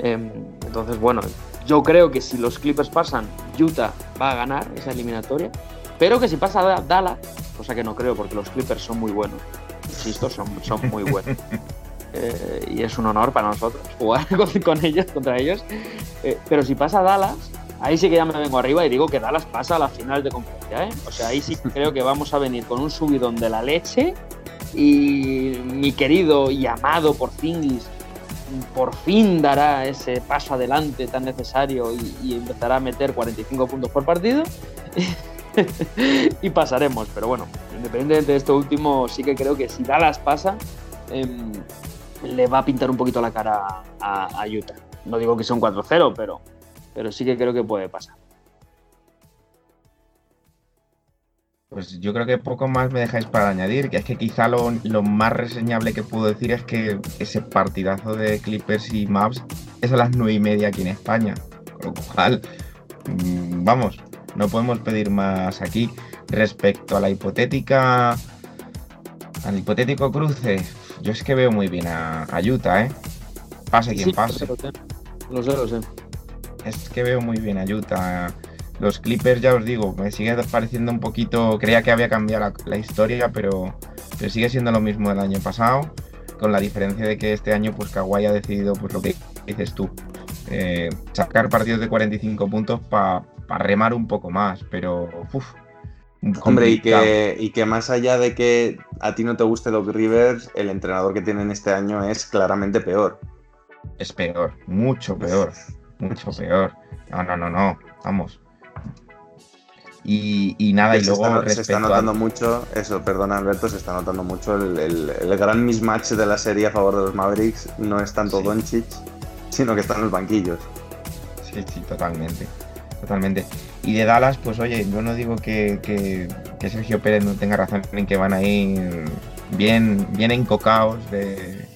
Em, entonces, bueno, yo creo que si los Clippers pasan, Utah va a ganar esa eliminatoria, pero que si pasa Da- Dallas, cosa que no creo porque los Clippers son muy buenos, insisto, son, son muy buenos. Eh, y es un honor para nosotros jugar con, con ellos, contra ellos. Eh, pero si pasa Dallas, ahí sí que ya me vengo arriba y digo que Dallas pasa a la final de conferencia. ¿eh? O sea, ahí sí creo que vamos a venir con un subidón de la leche y mi querido y amado Porzingis por fin dará ese paso adelante tan necesario y, y empezará a meter 45 puntos por partido. y pasaremos, pero bueno, independientemente de esto último, sí que creo que si Dallas pasa, em, le va a pintar un poquito la cara a, a Utah. No digo que sea un 4-0, pero, pero sí que creo que puede pasar. Pues yo creo que poco más me dejáis para añadir, que es que quizá lo, lo más reseñable que puedo decir es que ese partidazo de Clippers y Maps es a las nueve y media aquí en España. Con lo cual, mm, vamos, no podemos pedir más aquí. Respecto a la hipotética. Al hipotético cruce, yo es que veo muy bien a, a Utah, ¿eh? Pase quien Sí, pase. Lo sé, lo sé. Es que veo muy bien a Utah. Los Clippers, ya os digo, me sigue pareciendo un poquito. Creía que había cambiado la, la historia, pero, pero sigue siendo lo mismo del año pasado. Con la diferencia de que este año, pues Kawhi ha decidido, pues lo que dices tú, eh, sacar partidos de 45 puntos para remar un poco más. Pero, uff. Hombre, y que, y que más allá de que a ti no te guste Doc Rivers, el entrenador que tienen este año es claramente peor. Es peor, mucho peor, mucho peor. No, no, no, no, vamos. Y, y nada, y se, luego está, se está notando mucho, eso, perdona Alberto, se está notando mucho el, el- el gran mismatch de la serie a favor de los Mavericks. No es tanto Sí. Doncic, sino que están en los banquillos. Sí, sí, totalmente. Totalmente. Y de Dallas, pues oye, yo no digo que, que- que Sergio Pérez no tenga razón en que van a ir bien, bien encocados de,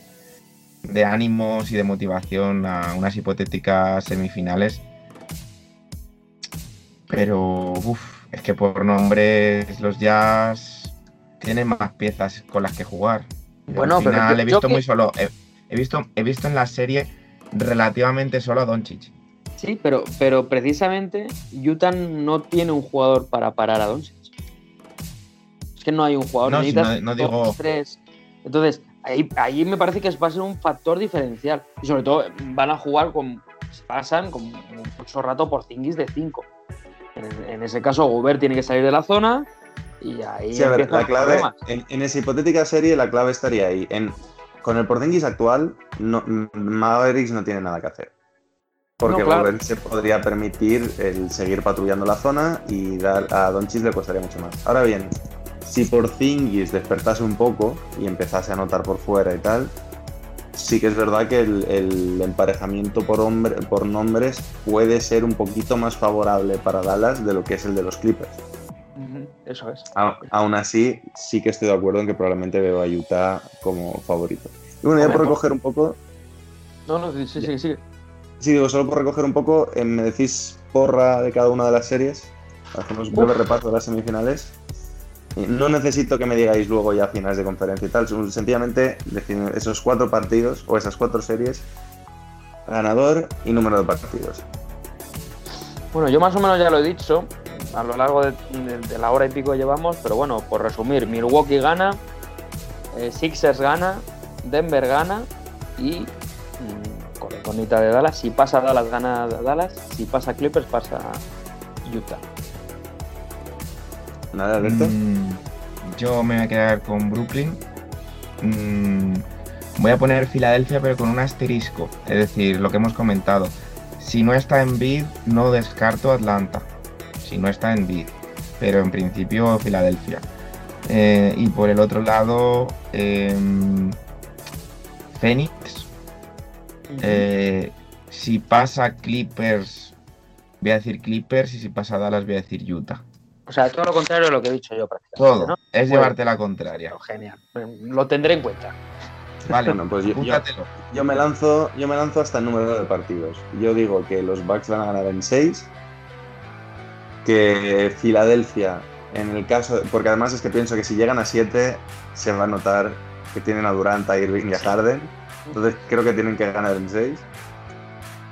de ánimos y de motivación a unas hipotéticas semifinales. Pero, uff, es que por nombres los Jazz tienen más piezas con las que jugar. Bueno, al pero final he visto que- muy solo. He, he visto, he visto en la serie relativamente solo a Doncic. Sí, pero, pero precisamente Utah no tiene un jugador para parar a Doncic. Es que no hay un jugador. No, si no- no digo- tres. Entonces, ahí, ahí me parece que va a ser un factor diferencial. Y sobre todo van a jugar con pasan como mucho rato por Zingis de 5. En, en ese caso, Gobert tiene que salir de la zona y ahí Sí, a ver, empiezan la clave, en, en esa hipotética serie, la clave estaría ahí. En, con el Porzingis actual, no, Mavericks no tiene nada que hacer. Porque No, claro. Gobert se podría permitir el seguir patrullando la zona y dar, a Doncic le costaría mucho más. Ahora bien, si Porzingis despertase un poco y empezase a anotar por fuera y tal, sí que es verdad que el, el emparejamiento por, hombre, por nombres puede ser un poquito más favorable para Dallas de lo que es el de los Clippers. Eso es. A- aún así, sí que estoy de acuerdo en que probablemente veo a Utah como favorito. Y bueno, ya por recoger un poco, No, no, sí, sí, sí. sí. sí, digo, solo por recoger un poco, eh, me decís porra de cada una de las series. Hacemos un breve repaso de las semifinales. No necesito que me digáis luego ya finales de conferencia y tal, sencillamente esos cuatro partidos o esas cuatro series, ganador y número de partidos. Bueno, yo más o menos ya lo he dicho a lo largo de, la hora y pico llevamos, pero bueno, por resumir, Milwaukee gana, eh, Sixers gana, Denver gana y mm, con la incógnita de Dallas, si pasa Dallas gana Dallas, si pasa Clippers pasa Utah. Nada, Alberto. Mm, yo me voy a quedar con Brooklyn. Mm, voy a poner Filadelfia, pero con un asterisco. Es decir, lo que hemos comentado. Si no está en bid, no descarto Atlanta. Si no está en bid. Pero en principio, Filadelfia. Eh, y por el otro lado, em, Phoenix. Eh, si pasa Clippers, voy a decir Clippers. Y si pasa Dallas, voy a decir Utah. O sea, todo lo contrario de lo que he dicho yo prácticamente. Todo. ¿no? Es Bueno. llevarte la contraria. Genial. Lo tendré en cuenta. Vale, Bueno, pues yo-. Yo me lanzo, yo me lanzo hasta el número de partidos. Yo digo que los Bucks van a ganar en 6. Que Filadelfia, en el caso. Porque además es que pienso que si llegan a 7, se va a notar que tienen a Durant, a Irving y a Harden. Entonces creo que tienen que ganar en 6.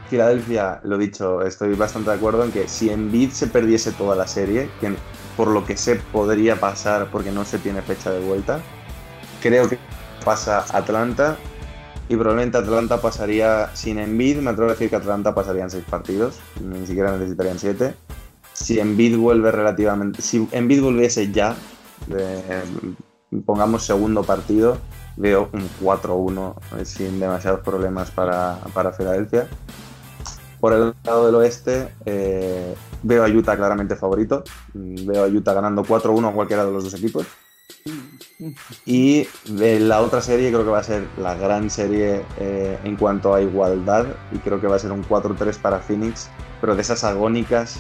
Filadelfia, lo dicho, estoy bastante de acuerdo en que si Embiid se perdiese toda la serie, que por lo que sé podría pasar porque no se tiene fecha de vuelta, creo que pasa Atlanta y probablemente Atlanta pasaría sin Embiid, me atrevo a decir que Atlanta pasaría en seis partidos, ni siquiera necesitarían siete. Si Embiid vuelve relativamente, si Embiid volviese ya, pongamos segundo partido, veo un 4-1 eh, sin demasiados problemas para, para Filadelfia. Por el lado del oeste, eh, veo a Utah claramente favorito. Mm, Veo a Utah ganando 4-1 a cualquiera de los dos equipos. Y de la otra serie creo que va a ser la gran serie eh, en cuanto a igualdad y creo que va a ser un 4-3 para Phoenix, pero de esas agónicas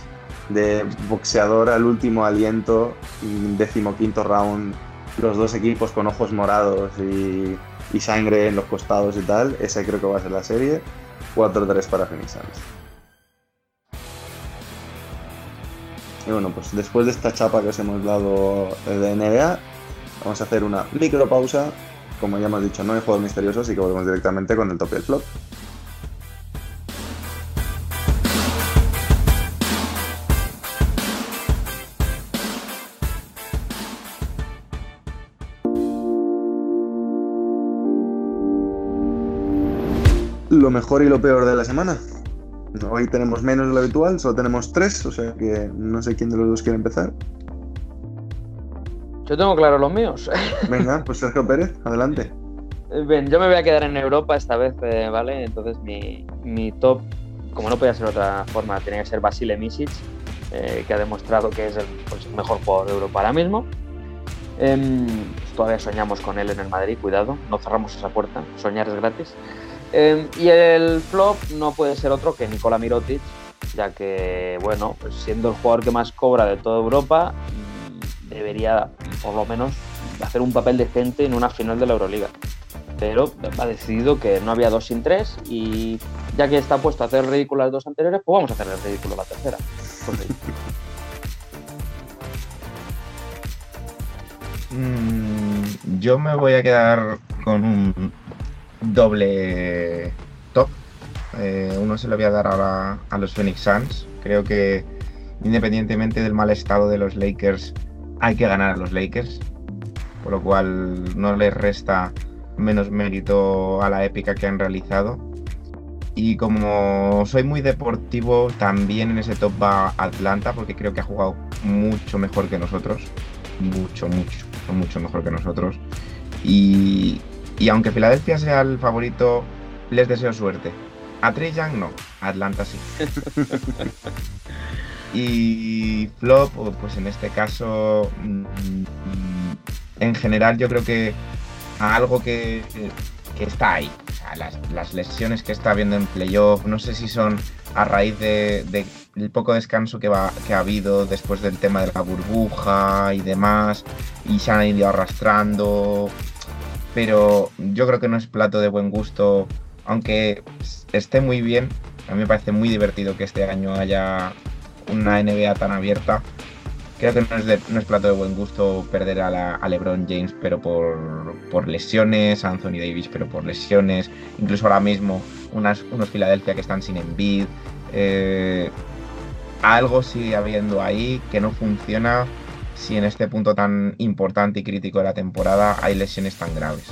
de boxeador al último aliento, mm, decimoquinto round, los dos equipos con ojos morados y, y sangre en los costados y tal, esa creo que va a ser la serie, 4-3 para Phoenix Suns. Y bueno, pues después de esta chapa que os hemos dado de NBA, Vamos a hacer una micro pausa. Como ya hemos dicho, no hay juegos misteriosos, así que volvemos directamente con el top y el flop. Lo mejor y lo peor de la semana. Hoy tenemos menos de lo habitual, solo tenemos tres, o sea que no sé quién de los dos quiere empezar. Yo tengo claro los míos. Venga, pues Sergio Pérez, adelante. Bien, yo me voy a quedar en Europa esta vez, eh, ¿vale? Entonces mi, mi top, como no podía ser de otra forma, tenía que ser Basile Misic, eh, que ha demostrado que es el, pues, mejor jugador de Europa ahora mismo. Em, todavía soñamos con él en el Madrid, cuidado, no cerramos esa puerta, soñar es gratis. Em, y el flop no puede ser otro que Nikola Mirotic, ya que, bueno, pues siendo el jugador que más cobra de toda Europa, mm, debería por lo menos hacer un papel decente en una final de la Euroliga pero ha decidido que no había dos sin tres y ya que está puesto a hacer el ridículo las dos anteriores, pues vamos a hacer el ridículo la tercera. Porque- Mm, yo me voy a quedar con un doble top. Eh, uno se lo voy a dar ahora a los Phoenix Suns. Creo que independientemente del mal estado de los Lakers, hay que ganar a los Lakers. Por lo cual no les resta menos mérito a la épica que han realizado. Y como soy muy deportivo, también en ese top va Atlanta, porque creo que ha jugado mucho mejor que nosotros. Mucho, mucho, mucho mejor que nosotros. Y, y aunque Filadelfia sea el favorito, les deseo suerte. A Trey Young no, a Atlanta sí. y flop, pues en este caso, mm, en general yo creo que algo que, que está ahí. O sea, las, las, lesiones que está habiendo en playoff, no sé si son a raíz del de, de poco descanso que, va, que ha habido después del tema de la burbuja y demás, y se han ido arrastrando. Pero yo creo que no es plato de buen gusto, aunque esté muy bien. A mí me parece muy divertido que este año haya una NBA tan abierta. Creo que no es, plato de buen gusto perder a, LeBron James, pero por, por, lesiones, a Anthony Davis, pero por lesiones. Incluso ahora mismo unos Philadelphia que están sin Embiid. Eh, algo sigue habiendo ahí que no funciona si en este punto tan importante y crítico de la temporada hay lesiones tan graves.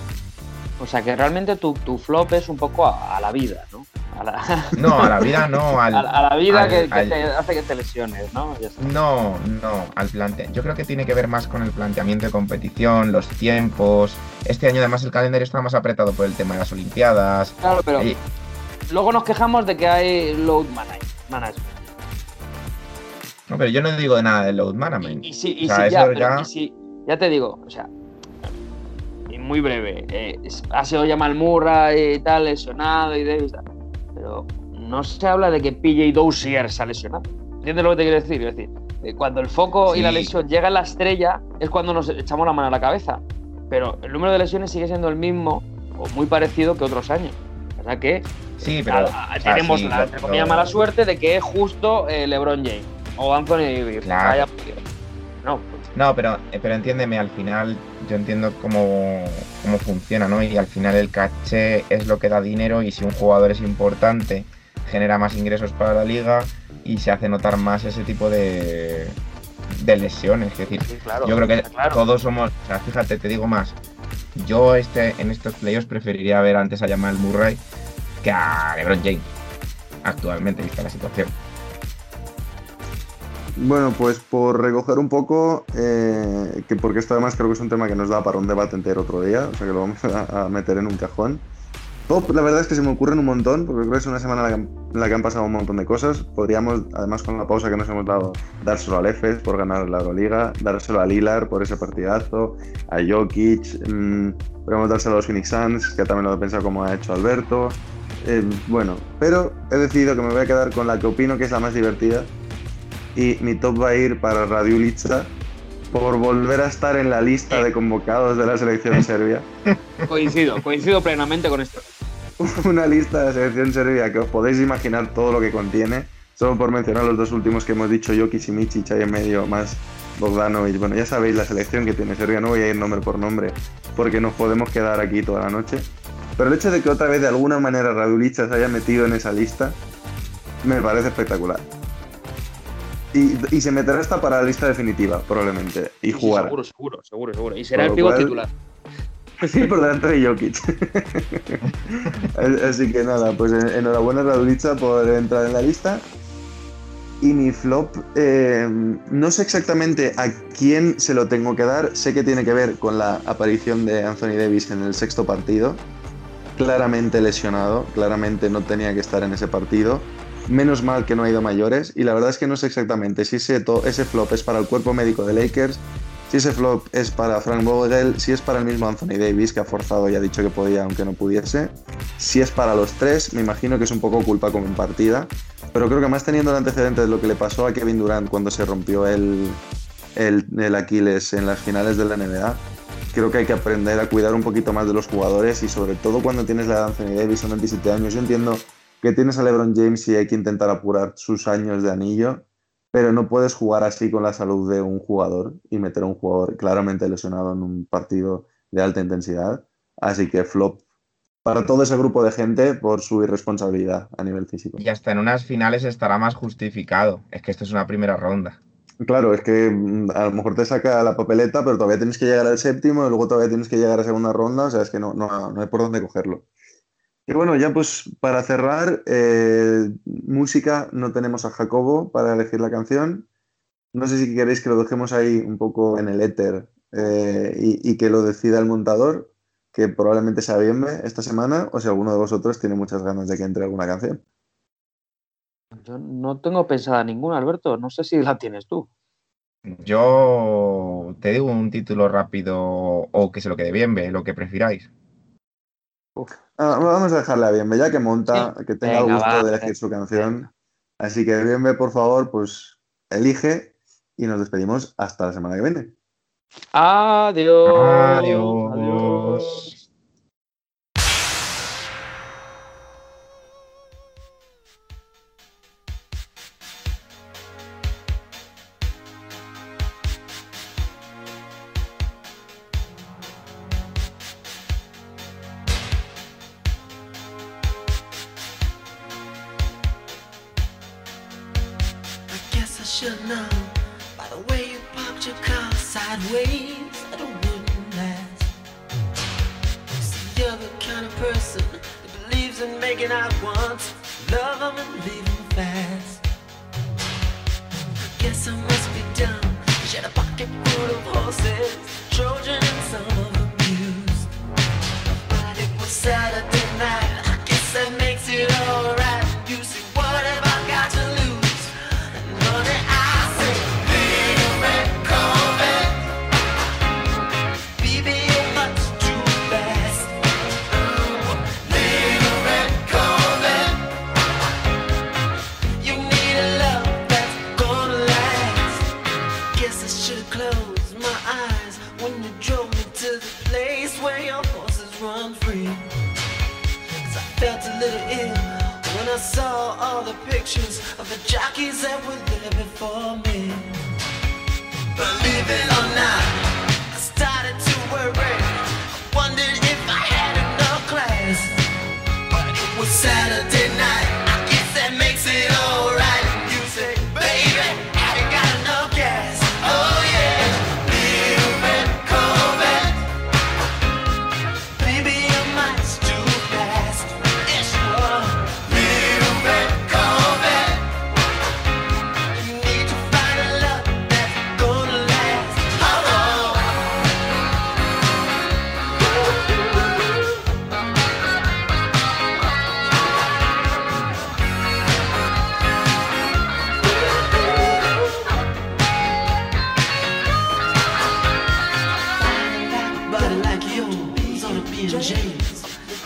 O sea que realmente tu, tu flop es un poco a, a la vida, ¿no? A la... No, a la vida no. Al, a, a, la vida al, que, que al... te hace que te lesiones, ¿no? No, no, al plante. Yo creo que tiene que ver más con el planteamiento de competición, los tiempos. Este año además el calendario está más apretado por el tema de las Olimpiadas. Claro, pero y... luego nos quejamos de que hay load management. No, pero yo no digo nada de load management. Y, y, o sea, ya, ya... y sí, ya te digo, o sea, muy breve. Eh, ha sido Jamal Murray y tal, lesionado y Davis. Pero no se habla de que PJ Dozier se ha lesionado. ¿Entiendes lo que te quiero decir? Es decir, eh, cuando el foco sí. y la lesión llega a la estrella es cuando nos echamos la mano a la cabeza. Pero el número de lesiones sigue siendo el mismo o muy parecido que otros años. O sea que sí, pero, a, a, tenemos sí, la pero... mala suerte de que es justo eh, LeBron James o Anthony Davis. Claro. Vaya, no, no, pero, pero entiéndeme, al final yo entiendo cómo, cómo funciona, ¿no? Y al final el caché es lo que da dinero y si un jugador es importante, genera más ingresos para la liga y se hace notar más ese tipo de, de lesiones. Es decir, sí, claro, yo creo que claro. todos somos, o sea, fíjate, te digo más, yo este, en estos playoffs preferiría ver antes a Jamal Murray que a LeBron James, actualmente, vista la situación. Bueno, pues por recoger un poco, eh, que porque esto además creo que es un tema que nos da para un debate entero otro día, o sea que lo vamos a, a meter en un cajón. La verdad es que se me ocurren un montón, porque creo que es una semana en la que han pasado un montón de cosas. Podríamos, además con la pausa que nos hemos dado, dárselo al EFES por ganar la Euroliga, dárselo a Lilar por ese partidazo, a Jokic, mmm, podríamos dárselo a los Phoenix Suns, que también lo he pensado como ha hecho Alberto. Eh, bueno, pero he decidido que me voy a quedar con la que opino que es la más divertida, y mi top va a ir para Radio por volver a estar en la lista de convocados de la selección serbia. Coincido, coincido plenamente con esto. Una lista de la selección serbia que os podéis imaginar todo lo que contiene. Solo por mencionar los dos últimos que hemos dicho, Jokic y Michic ahí en medio, más Bogdanovic. Bueno, ya sabéis la selección que tiene Serbia, no voy a ir nombre por nombre, porque nos podemos quedar aquí toda la noche. Pero el hecho de que otra vez de alguna manera Radulica se haya metido en esa lista, me parece espectacular. Y, y, se meterá hasta para la lista definitiva, probablemente. Y sí, jugar. seguro, seguro, seguro, seguro. Y será el pivo cual... titular. Sí, por delante de Jokic. Así que nada, pues enhorabuena Radulica por entrar en la lista. Y mi flop, eh, no sé exactamente a quién se lo tengo que dar. Sé que tiene que ver con la aparición de Anthony Davis en el sexto partido. Claramente lesionado, claramente no tenía que estar en ese partido. Menos mal que no ha ido mayores y la verdad es que no sé exactamente si ese, ese flop es para el cuerpo médico de Lakers, si ese flop es para Frank Vogel, si es para el mismo Anthony Davis que ha forzado y ha dicho que podía aunque no pudiese, si es para los tres, me imagino que es un poco culpa compartida, pero creo que más teniendo el antecedente de lo que le pasó a Kevin Durant cuando se rompió el, el, el Aquiles en las finales de la NBA, creo que hay que aprender a cuidar un poquito más de los jugadores y sobre todo cuando tienes la edad de Anthony Davis, son 27 años, yo entiendo que tienes a LeBron James y hay que intentar apurar sus años de anillo, pero no puedes jugar así con la salud de un jugador y meter a un jugador claramente lesionado en un partido de alta intensidad. Así que flop para todo ese grupo de gente por su irresponsabilidad a nivel físico. Y hasta en unas finales estará más justificado. Es que esto es una primera ronda. Claro, es que mm, a lo mejor te saca la papeleta, pero todavía tienes que llegar al séptimo y luego todavía tienes que llegar a segunda ronda. O sea, es que no, no, no hay por dónde cogerlo. Y bueno, ya pues para cerrar, eh, música, no tenemos a Jacobo para elegir la canción. No sé si queréis que lo dejemos ahí un poco en el éter eh, y, que lo decida el montador, que probablemente sea Bienve esta semana, o si alguno de vosotros tiene muchas ganas de que entre alguna canción. Yo no tengo pensada ninguna, Alberto. No sé si la tienes tú. Yo te digo un título rápido o que se lo quede bien, ve, lo que prefiráis. Ah, vamos a dejarle a Bienve, ya que monta, que tenga gusto de elegir su canción. Así que Bienve, por favor, pues elige y nos despedimos hasta la semana que viene. Adiós. Adiós. Adiós.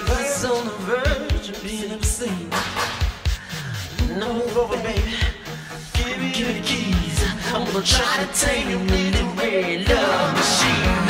That's on the verge of being obscene. No over, baby. Give me, give me the keys. I'm gonna try to tame your little red love machine.